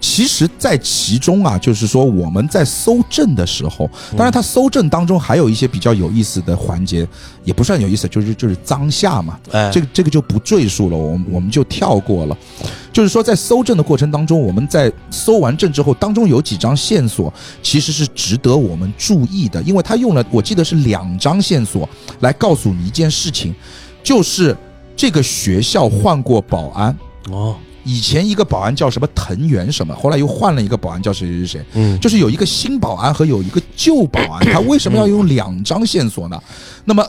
其实，在其中啊，就是说我们在搜证的时候，当然，他搜证当中还有一些比较有意思的环节，也不算有意思，就是就是脏下嘛，哎。这个这个就不赘述了，我们我们就跳过了。就是说，在搜证的过程当中，我们在搜完证之后，当中有几张线索其实是值得我们注意的，因为他用了我记得是两张线索来告诉你一件事情，就是这个学校换过保安。哦以前一个保安叫什么藤原什么，后来又换了一个保安叫谁谁谁，嗯就是有一个新保安和有一个旧保安，<coughs> 他为什么要用两张线索呢？那么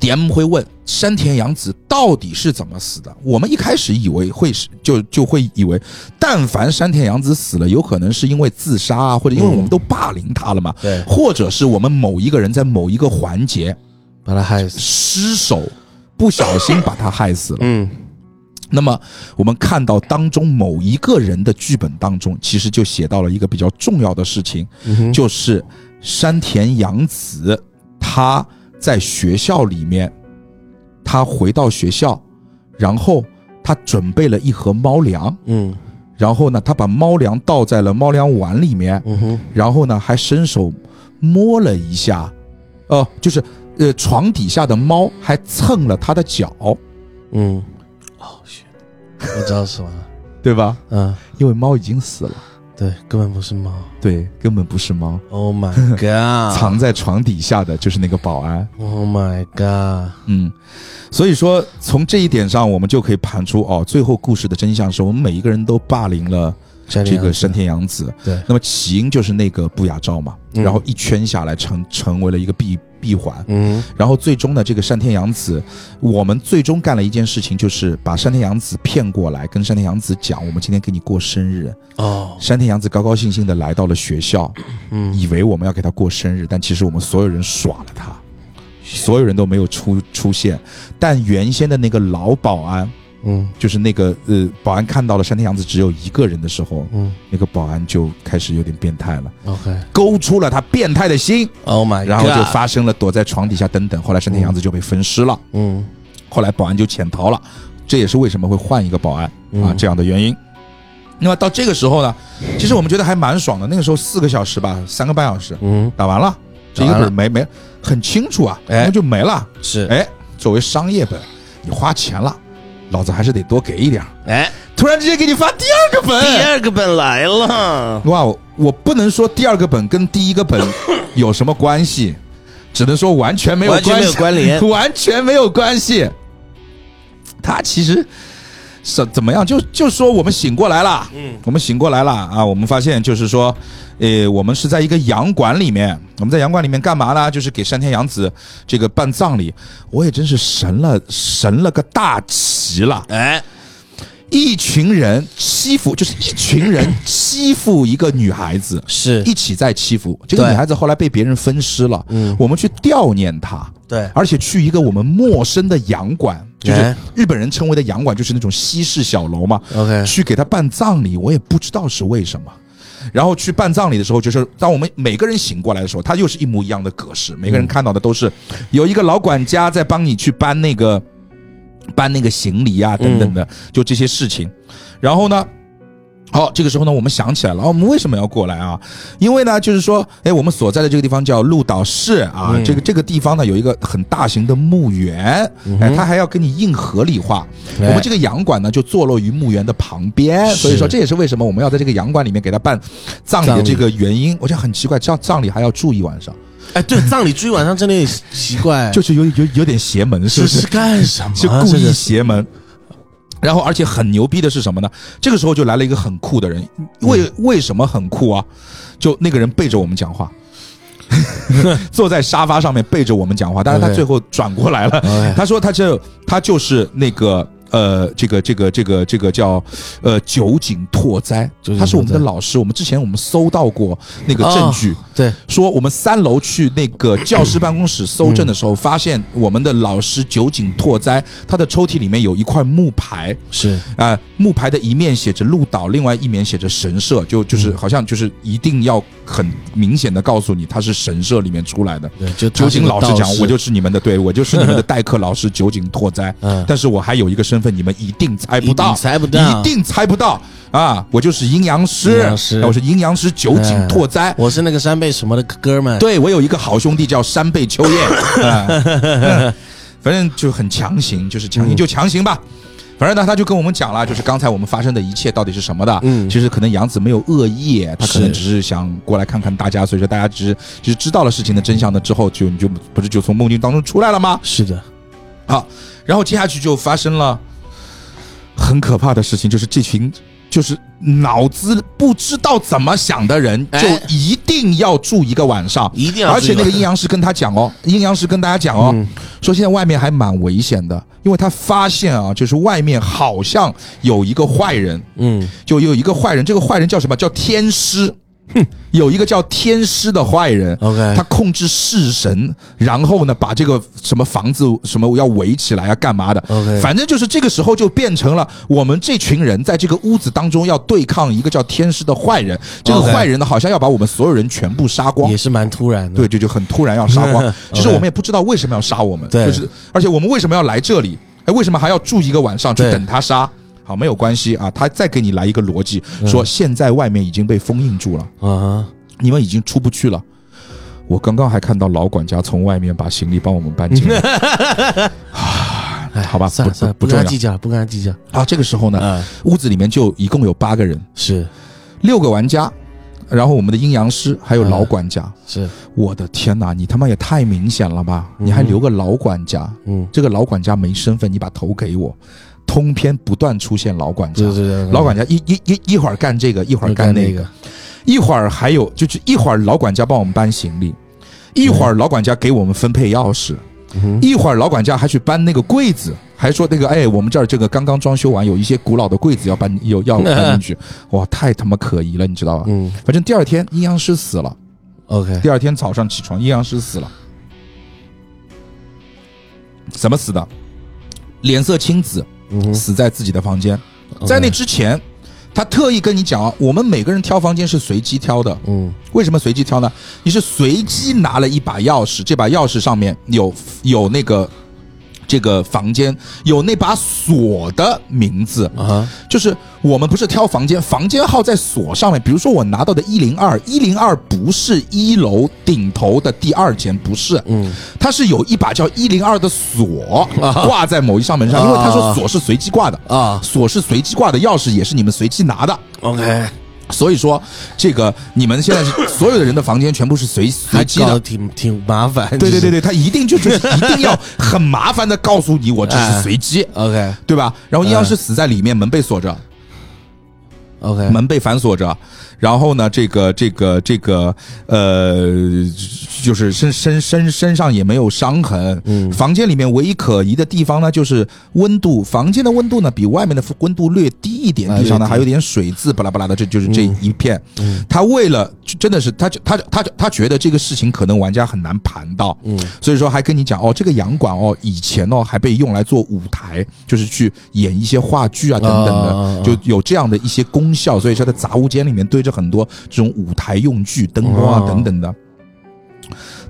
DM 会问山田洋子到底是怎么死的？我们一开始以为会是就就会以为，但凡山田洋子死了，有可能是因为自杀啊，或者因为我们都霸凌他了嘛，对或者是我们某一个人在某一个环节把他害死失手，不小心把他害死了。嗯那么我们看到当中某一个人的剧本当中，其实就写到了一个比较重要的事情，嗯就是山田洋子他在学校里面，他回到学校，然后他准备了一盒猫粮，嗯。然后呢，他把猫粮倒在了猫粮碗里面，嗯哼。然后呢还伸手摸了一下，哦、就是呃床底下的猫还蹭了他的脚，嗯哦我知道是什么 <laughs> 对吧？嗯。因为猫已经死了。对根本不是猫。对，根本不是猫，Oh my <laughs> god 藏在床底下的就是那个保安。Oh my god 嗯，所以说从这一点上，我们就可以盘出哦，最后故事的真相是我们每一个人都霸凌了这个山田洋子。对。那么起因就是那个不雅照嘛，嗯。然后一圈下来成成为了一个闭闭环。嗯然后最终呢，这个山田洋子，我们最终干了一件事情，就是把山田洋子骗过来，跟山田洋子讲，我们今天给你过生日。哦山田洋子高高兴兴的来到了学校，嗯以为我们要给他过生日，但其实我们所有人耍了他，所有人都没有出出现。但原先的那个老保安，嗯。就是那个呃保安看到了山田洋子只有一个人的时候，嗯。那个保安就开始有点变态了，OK。勾出了他变态的心，Oh my god 然后就发生了躲在床底下等等。后来山田洋子就被分尸了，嗯。后来保安就潜逃了，这也是为什么会换一个保安啊嗯这样的原因。那么到这个时候呢，其实我们觉得还蛮爽的。那个时候四个小时吧，三个半小时嗯。打完了，这一个本没没很清楚啊，哎。那就没了。是。哎，作为商业本，你花钱了，老子还是得多给一点儿。哎突然之间给你发第二个本，第二个本来了哇，我我不能说第二个本跟第一个本 <laughs> 有什么关系，只能说完全没有完全没有关系，关 <laughs> 联完全没有关系。他其实是怎么样？就就说我们醒过来了，嗯我们醒过来了啊！我们发现就是说，呃，我们是在一个洋馆里面，我们在洋馆里面干嘛呢？就是给山田洋子这个办葬礼。我也真是神了，神了个大奇了！哎，一群人欺负，就是一群人欺负一个女孩子，是一起在欺负这个女孩子。后来被别人分尸了，嗯我们去悼念她。对，而且去一个我们陌生的洋馆，就是哎日本人称为的洋馆，就是那种西式小楼嘛。OK 去给他办葬礼，我也不知道是为什么。然后去办葬礼的时候，就是当我们每个人醒过来的时候，他又是一模一样的格式，每个人看到的都是有一个老管家在帮你去搬那个搬那个行李啊等等的，就这些事情。然后呢？好，这个时候呢，我们想起来了，哦，我们为什么要过来啊？因为呢，就是说，哎，我们所在的这个地方叫鹿岛市啊，嗯这个这个地方呢有一个很大型的墓园，哎，它还要跟你硬合理化。我们这个洋馆呢就坐落于墓园的旁边，是所以说这也是为什么我们要在这个洋馆里面给他办葬礼的这个原因。我觉得很奇怪，葬葬礼还要住一晚上，哎，对，葬礼住一晚上真的奇怪，<laughs> 就是有有有点邪门，是不是是？干什么？是故意这个邪门。然后，而且很牛逼的是什么呢？这个时候就来了一个很酷的人，为为什么很酷啊？就那个人背着我们讲话，<laughs> 坐在沙发上面背着我们讲话，但是他最后转过来了，他说他这他就是那个。呃，这个这个这个这个叫呃酒井拓哉他是我们的老师。我们之前我们搜到过那个证据，对，说我们三楼去那个教师办公室搜证的时候，发现我们的老师酒井拓哉，他的抽屉里面有一块木牌，是啊、木牌的一面写着鹿岛，另外一面写着神社，就就是好像就是一定要很明显的告诉你他是神社里面出来的。对，就酒井老师讲，我就就是你们的，对我就是你们的 <laughs> 代课老师酒井拓哉。嗯但是我还有一个身份，你们一定猜不到，猜不到一定猜不到啊！我就是阴阳师，我是阴阳师酒井拓哉。我是那个山贝什么的哥们，对我有一个好兄弟叫山贝秋叶，<laughs> 啊嗯反正就很强行，就是强行嗯就强行吧。反正呢，他就跟我们讲了，就是刚才我们发生的一切到底是什么的。嗯其实可能杨子没有恶意，他可能只是想过来看看大家，所以说大家只是只是知道了事情的真相的之后，就你就不是就从梦境当中出来了吗？是的，好，然后接下去就发生了很可怕的事情，就是这群就是脑子不知道怎么想的人，就哎一定要住一个晚上，一定要而且那个阴阳师跟他讲哦，阴阳师跟大家讲哦，嗯。说现在外面还蛮危险的，因为他发现啊，就是外面好像有一个坏人，嗯，就有一个坏人，这个坏人叫什么？叫天师。有一个叫天师的坏人 OK 他控制式神，然后呢，把这个什么房子什么要围起来啊，干嘛的 OK 反正就是这个时候就变成了我们这群人在这个屋子当中要对抗一个叫天师的坏人。这个坏人呢，好像要把我们所有人全部杀光也。是蛮突然的，对，就就很突然要杀光。<laughs> 其实我们也不知道为什么要杀我们，对就是而且我们为什么要来这里？哎，为什么还要住一个晚上去等他杀？好，没有关系啊，他再给你来一个逻辑，嗯说现在外面已经被封印住了，啊你们已经出不去了。我刚刚还看到老管家从外面把行李帮我们搬进来，<laughs> 好吧，不算了算了，不跟他计。较，不跟他计较，啊，这个时候呢，啊，屋子里面就一共有八个人，是六个玩家，然后我们的阴阳师还有老管家。是，我的天哪，你他妈也太明显了吧！你还留个老管家，嗯，这个老管家没身份，你把头给我。通篇不断出现老管家。对，对对，老管家一一一一会儿干这个，一会儿干那个，一会儿还有就是一会儿老管家帮我们搬行李，一会儿老管家给我们分配钥匙，嗯一会儿老管家还去搬那个柜子，还说那个哎，我们这儿这个刚刚装修完，有一些古老的柜子要搬，有要 <laughs> 搬进去，哇，太他妈可疑了，你知道吧？嗯。反正第二天阴阳师死了，，OK，第二天早上起床，阴阳师死了，怎么死的？脸色青紫，嗯，死在自己的房间。在那之前，他特意跟你讲，我们每个人挑房间是随机挑的。嗯为什么随机挑呢？你是随机拿了一把钥匙，这把钥匙上面有有那个这个房间有那把锁的名字，啊，就是我们不是挑房间，房间号在锁上面。比如说我拿到的一零二，一零二不是一楼顶头的第二间，不是，嗯。它是有一把叫一零二的锁啊挂在某一扇门上，因为他说锁是随机挂的，啊。锁是随机挂的，钥匙也是你们随机拿的。，OK，所以说，这个你们现在是 <laughs> 所有的人的房间全部是随随还机的。得挺挺麻烦。对对对对，他一定就就是 <laughs> 一定要很麻烦的告诉你，我这是随机，，OK 对吧？然后阴阳师死在里面，门被锁着，OK，门被反锁着，然后呢，这个这个这个呃，就是身身身身上也没有伤痕，嗯。房间里面唯一可疑的地方呢，就是温度，房间的温度呢比外面的温度略低一点，啊地上呢还有点水渍，巴拉巴拉的，这就是这嗯。一片。嗯他为了真的是他他他他觉得这个事情可能玩家很难盘到，嗯。所以说还跟你讲哦，这个洋馆哦，以前哦还被用来做舞台，就是去演一些话剧啊等等的，就有这样的一些功效，所以说在杂物间里面堆着很多这种舞台用具、灯光啊哦等等的。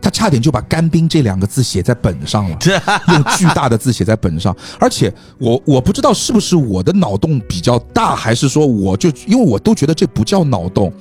他差点就把“干冰”这两个字写在本上了，<laughs> 用巨大的字写在本上。而且我我不知道是不是我的脑洞比较大，还是说我就因为我都觉得这不叫脑洞。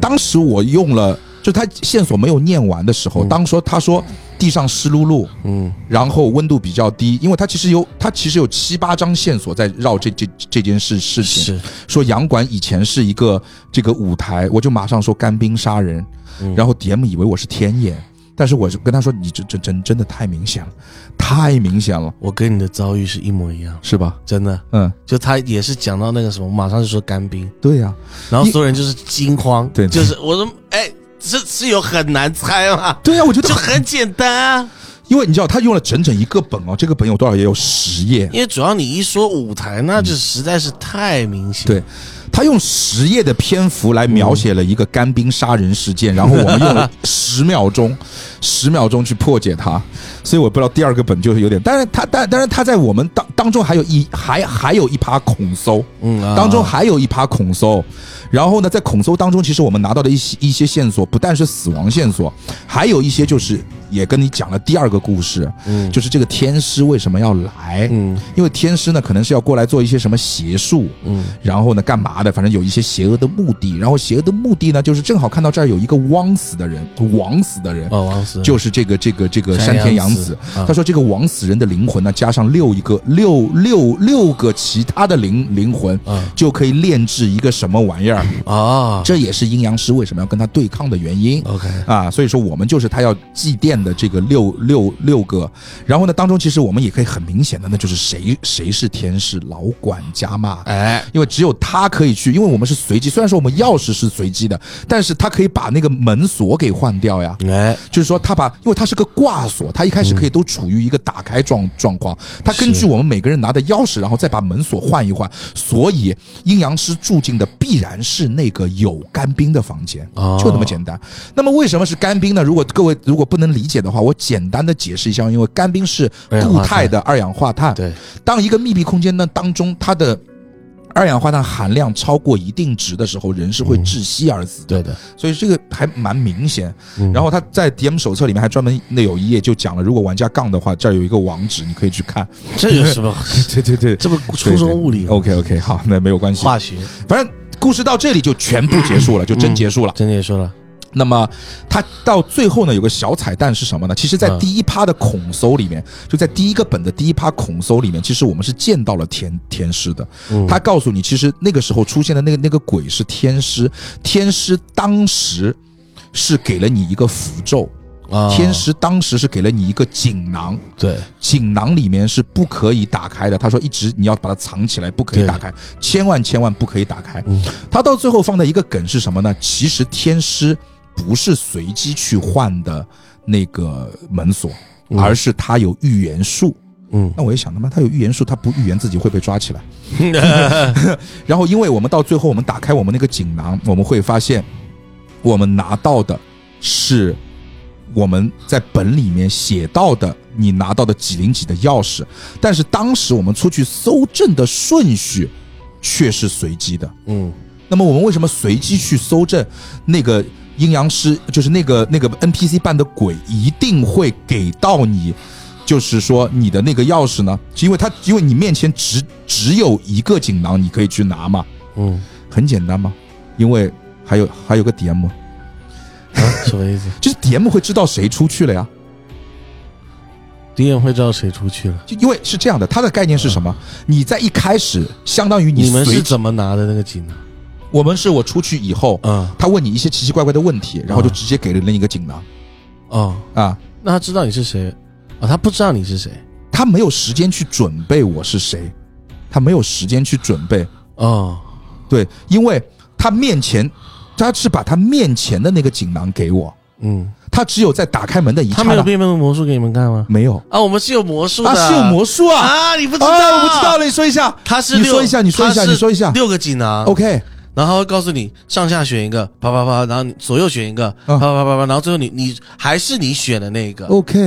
当时我用了，就他线索没有念完的时候，当说他说地上湿漉漉，嗯。然后温度比较低，因为他其实有他其实有七八张线索在绕这这这件事事情。是。说洋馆以前是一个这个舞台，我就马上说干冰杀人，嗯。然后 DM 以为我是天眼，但是我就跟他说你这这真真的太明显了，太明显了，我跟你的遭遇是一模一样，是吧？真的。嗯，就他也是讲到那个什么，马上就说干冰，对呀、然后所有人就是惊慌，对。就是我说，哎，这是有很难猜吗？对呀、我觉得就很简单啊，因为你知道他用了整整一个本哦，这个本有多少页？有十页，因为主要你一说舞台，那就实在是太明显。对，他用十页的篇幅来描写了一个干冰杀人事件，然后我们用了十秒钟，十秒钟去破解它，所以我不知道第二个本就是有点，但是他但但是他在我们当当中还有一还还有一趴恐搜，嗯啊，当中还有一趴恐搜，然后呢，在恐搜当中，其实我们拿到的一些一些线索，不但是死亡线索，还有一些就是也跟你讲了第二个故事，嗯就是这个天师为什么要来？嗯因为天师呢，可能是要过来做一些什么邪术，嗯然后呢，干嘛的？反正有一些邪恶的目的。然后邪恶的目的呢，就是正好看到这儿有一个枉死的人，枉死的人，哦，枉死就是这个这个这个山田洋子。啊。他说这个枉死人的灵魂呢，加上六一个六六六个其他的灵灵魂，啊。就可以炼制一个什么玩意儿。啊。这也是阴阳师为什么要跟他对抗的原因。，OK，啊，所以说我们就是他要祭奠的这个六六六个，然后呢，当中其实我们也可以很明显的，那就是谁谁是天使老管家嘛，哎，因为只有他可以去，因为我们是随机，虽然说我们钥匙是随机的，但是他可以把那个门锁给换掉呀。哎，就是说，他把，因为他是个挂锁，他一开始可以都处于一个打开状状况。它根据我们每个人拿的钥匙，然后再把门锁换一换。所以，阴阳师住进的必然是那个有干冰的房间，哦就那么简单。那么为什么是干冰呢？如果各位如果不能理解的话，我简单的解释一下，因为干冰是固态的二氧化碳。对，当一个密闭空间呢当中，它的二氧化碳含量超过一定值的时候，人是会窒息而死的。对的，所以这个还蛮明显。嗯然后他在 DM 手册里面还专门那有一页就讲了，如果玩家杠的话，这儿有一个网址，你可以去看。这有什么？<laughs> 对对对这不初中物理、OK OK，好，那没有关系。化学，反正故事到这里就全部结束了，就真结束了。真的也说了，那么他到最后呢，有个小彩蛋是什么呢？其实，在嗯第一趴的孔搜里面，就在第一个本的第一趴孔搜里面，其实我们是见到了天天师的。嗯他告诉你，其实那个时候出现的那个那个鬼是天师，天师当时是给了你一个符咒，啊天师当时是给了你一个锦囊，对，锦囊里面是不可以打开的。他说一直你要把它藏起来，不可以打开，千万千万不可以打开。嗯他到最后放的一个梗是什么呢？其实天师不是随机去换的那个门锁，嗯而是他有预言术。嗯那我一想，他妈他有预言术，他不预言自己会被抓起来。<laughs> 然后，因为我们到最后，我们打开我们那个锦囊，我们会发现，我们拿到的是我们在本里面写到的你拿到的几零几的钥匙，但是当时我们出去搜证的顺序却是随机的。嗯那么我们为什么随机去搜证？那个阴阳师就是那个那个 NPC 扮的鬼，一定会给到你，就是说你的那个钥匙呢？是因为他因为你面前只只有一个锦囊，你可以去拿嘛，嗯，很简单嘛。因为还有还有个 DM，啊，什么意思？<laughs> 就是 DM 会知道谁出去了呀。敌人会知道谁出去了？就因为是这样的，它的概念是什么？你在一开始相当于你们随是怎么拿的那个锦囊？我们是我出去以后，嗯。他问你一些奇奇怪怪的问题，然后就直接给了另一个锦囊。哦，啊，那他知道你是谁？哦，他不知道你是谁。他没有时间去准备我是谁，他没有时间去准备，哦，对，因为他面前，他是把他面前的那个锦囊给我，嗯，他只有在打开门的一刹那，他没有变魔术给你们看吗？没有。啊，我们是有魔术的，啊，是有魔术啊，啊，你不知道？啊，我不知道了，你说一下，他是六你说一下，你说一下，你说一下。六个锦囊，OK，然后他会告诉你上下选一个，啪啪啪，然后你左右选一个，啪啊。啪啪啪，然后最后你你还是你选的那个，OK，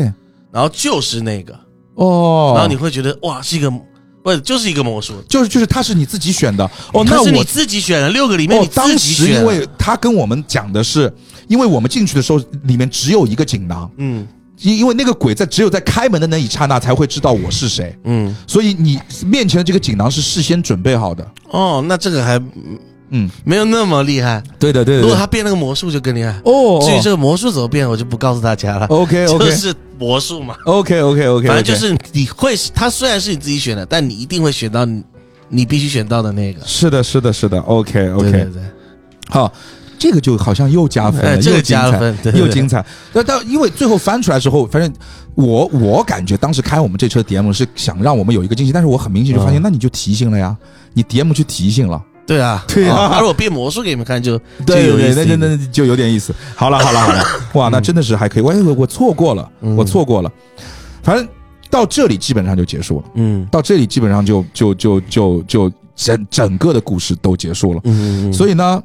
然后就是那个，哦，然后你会觉得哇，是一个不就是一个魔术？就是就是他是你自己选的。哦，那是你自己选的，六个里面哦你，当自己选的。时因为他跟我们讲的是，因为我们进去的时候里面只有一个锦囊，嗯。因因为那个鬼在只有在开门的那一刹那才会知道我是谁，嗯。所以你面前的这个锦囊是事先准备好的。哦，那这个还嗯，没有那么厉害。对的对的如果他变那个魔术就更厉害。哦至于这个魔术怎么变，我就不告诉大家了。OK 就 OK 是魔术嘛，OK OK OK，反正就是你会，他虽然是你自己选的，但你一定会选到你你必须选到的那个。是的是的是的 OK OK，对对，好。这个就好像又加分了，哎这个 <laughs> 又加了分又精彩。那到因为最后翻出来之后，反正我我感觉当时开我们这车 DM 是想让我们有一个惊喜，但是我很明显就发现，嗯那你就提醒了呀，你 DM 去提醒了，对啊，对啊而我变魔术给你们看就就对 <laughs> 对，有那那那就有点意思。好了好了好了，<laughs> 哇，那真的是还可以。我我我错过了，嗯我错过了。反正到这里基本上就结束了，嗯到这里基本上就就就就就整整个的故事都结束了。嗯嗯，所以呢，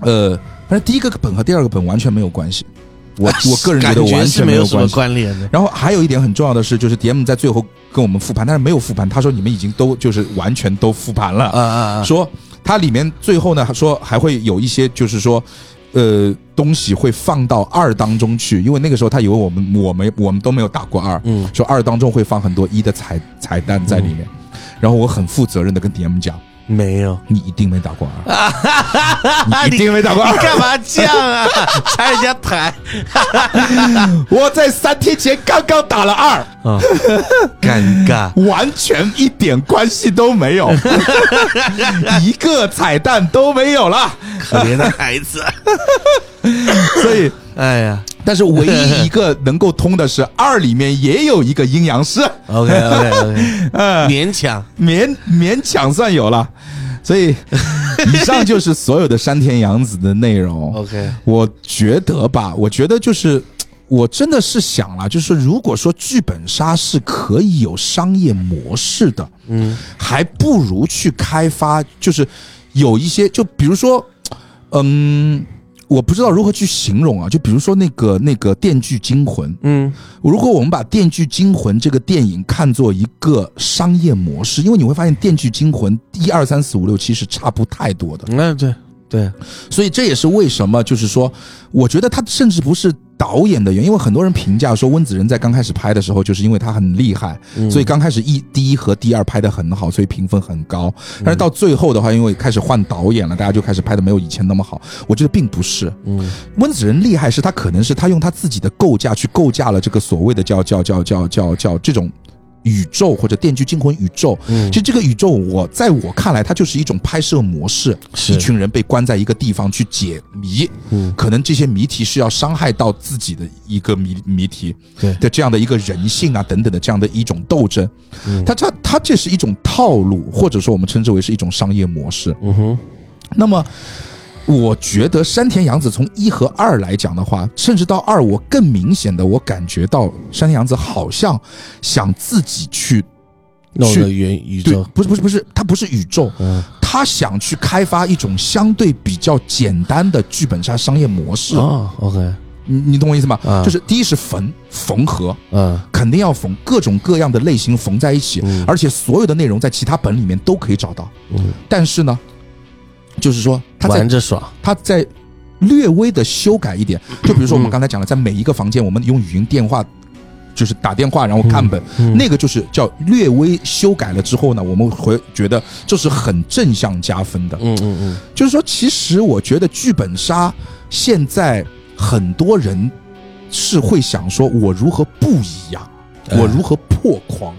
呃，反正第一个本和第二个本完全没有关系，我 <laughs> 我个人觉得完全是没什么有关联的。然后还有一点很重要的是，就是 DM 在最后跟我们复盘，但是没有复盘，他说你们已经都就是完全都复盘了，啊啊啊！说它里面最后呢说还会有一些就是说。呃，东西会放到二当中去，因为那个时候他以为我们我们我们都没有打过二，嗯说二当中会放很多一的彩彩蛋在里面，然后我很负责任的跟 DM 讲，没有，你一定没打过二，<laughs> 你一定没打过你二，干嘛这样啊？<laughs> 拆人家台。<laughs> 我在三天前刚刚打了二，啊，尴尬。完全一点关系都没有，一个彩蛋都没有了，可怜的孩子，<laughs> 所以。哎呀但是唯一一个能够通的是二里面也有一个阴阳师，，OK OK <laughs> 勉强，勉勉强算有了。所以 <laughs> 以上就是所有的山田洋子的内容。OK，我觉得吧，我觉得就是。我真的是想了，就是如果说剧本杀是可以有商业模式的，嗯还不如去开发，就是有一些，就比如说，嗯，我不知道如何去形容啊，就比如说那个那个《电锯惊魂》，嗯。如果我们把《电锯惊魂》这个电影看作一个商业模式，因为你会发现《电锯惊魂》一二三四五六七是差不太多的，那对对，所以这也是为什么就是说，我觉得它甚至不是导演的原因，因为很多人评价说温子仁在刚开始拍的时候，就是因为他很厉害，嗯所以刚开始一第一和第二拍的很好，所以评分很高。但是到最后的话，因为开始换导演了，大家就开始拍的没有以前那么好。我觉得并不是，嗯温子仁厉害是他可能是他用他自己的构架去构架了这个所谓的叫叫叫叫叫叫这种。宇宙或者《电锯惊魂》宇宙，嗯。其实这个宇宙我在我看来，它就是一种拍摄模式，一群人被关在一个地方去解谜，嗯。可能这些谜题是要伤害到自己的一个谜谜题，对。的这样的一个人性啊等等的这样的一种斗争，嗯。它它它这是一种套路，或者说我们称之为是一种商业模式。嗯哼。那么，我觉得山田洋子从一和二来讲的话，甚至到二，我更明显的我感觉到山田洋子好像想自己去去弄个元宇对宙，，不是不是不是，他不是宇宙，嗯。他想去开发一种相对比较简单的剧本杀商业模式。哦，OK，你你懂我意思吗？啊。就是第一是缝缝合，嗯。肯定要缝各种各样的类型缝在一起，嗯。而且所有的内容在其他本里面都可以找到。嗯，但是呢，就是说他在玩着爽，他在略微的修改一点，就比如说我们刚才讲了，在每一个房间我们用语音电话。就是打电话，然后看本，嗯。那个就是叫略微修改了之后呢，我们会觉得这是很正向加分的。嗯嗯嗯。就是说，其实我觉得剧本杀现在很多人是会想说，我如何不一样，哎。我如何破框，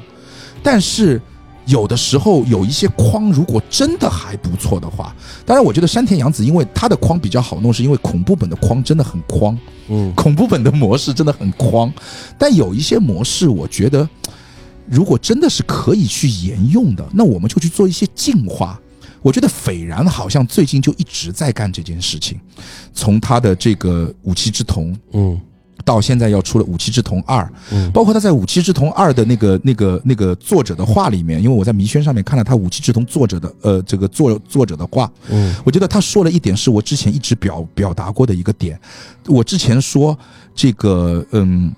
但是有的时候有一些框，如果真的还不错的话，当然我觉得山田洋子因为他的框比较好弄，是因为恐怖本的框真的很框，嗯。恐怖本的模式真的很框，但有一些模式，我觉得如果真的是可以去沿用的，那我们就去做一些进化。我觉得斐然好像最近就一直在干这件事情，从他的这个武器之瞳嗯到现在要出了《武器之瞳二》，嗯。包括他在《武器之瞳二》的那个、那个、那个作者的话里面，因为我在迷轩上面看了他《武器之瞳》作者的呃这个作作者的话，嗯。我觉得他说了一点是我之前一直表表达过的一个点。我之前说这个嗯，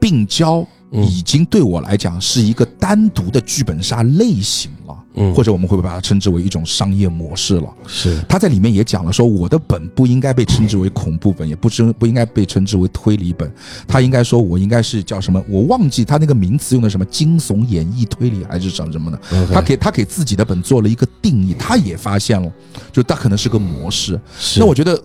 病娇嗯。已经对我来讲是一个单独的剧本杀类型了，嗯，或者我们会不会把它称之为一种商业模式了？是他在里面也讲了说，我的本不应该被称之为恐怖本，也不称不应该被称之为推理本，他应该说我应该是叫什么？我忘记他那个名词用的什么惊悚演绎推理还是什么什么的。他给他给自己的本做了一个定义，他也发现了，就他可能是个模式。是那我觉得，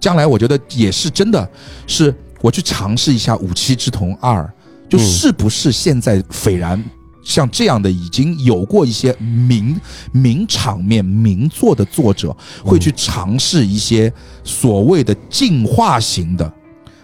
将来我觉得也是真的是我去尝试一下《武器之瞳二》，就是不是现在斐然像这样的已经有过一些名名场面名作的作者，会去尝试一些所谓的进化型的。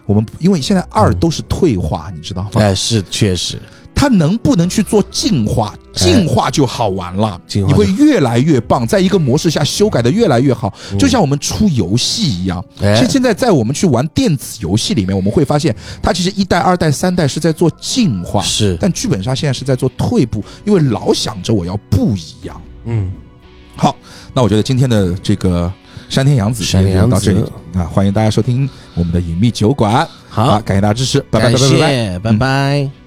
我们因为现在二都是退化，你知道吗？哎是确实它能不能去做进化？进化就好玩了，进化你会越来越棒，在一个模式下修改的越来越好，就像我们出游戏一样。哎其实现在在我们去玩电子游戏里面，我们会发现，它其实一代、二代、三代是在做进化，是但剧本杀现在是在做退步，因为老想着我要不一样。嗯好，那我觉得今天的这个山田洋子山田洋子就到这里啊，欢迎大家收听我们的隐秘酒馆，好啊，感谢大家支持，拜拜感拜拜拜拜。谢拜拜。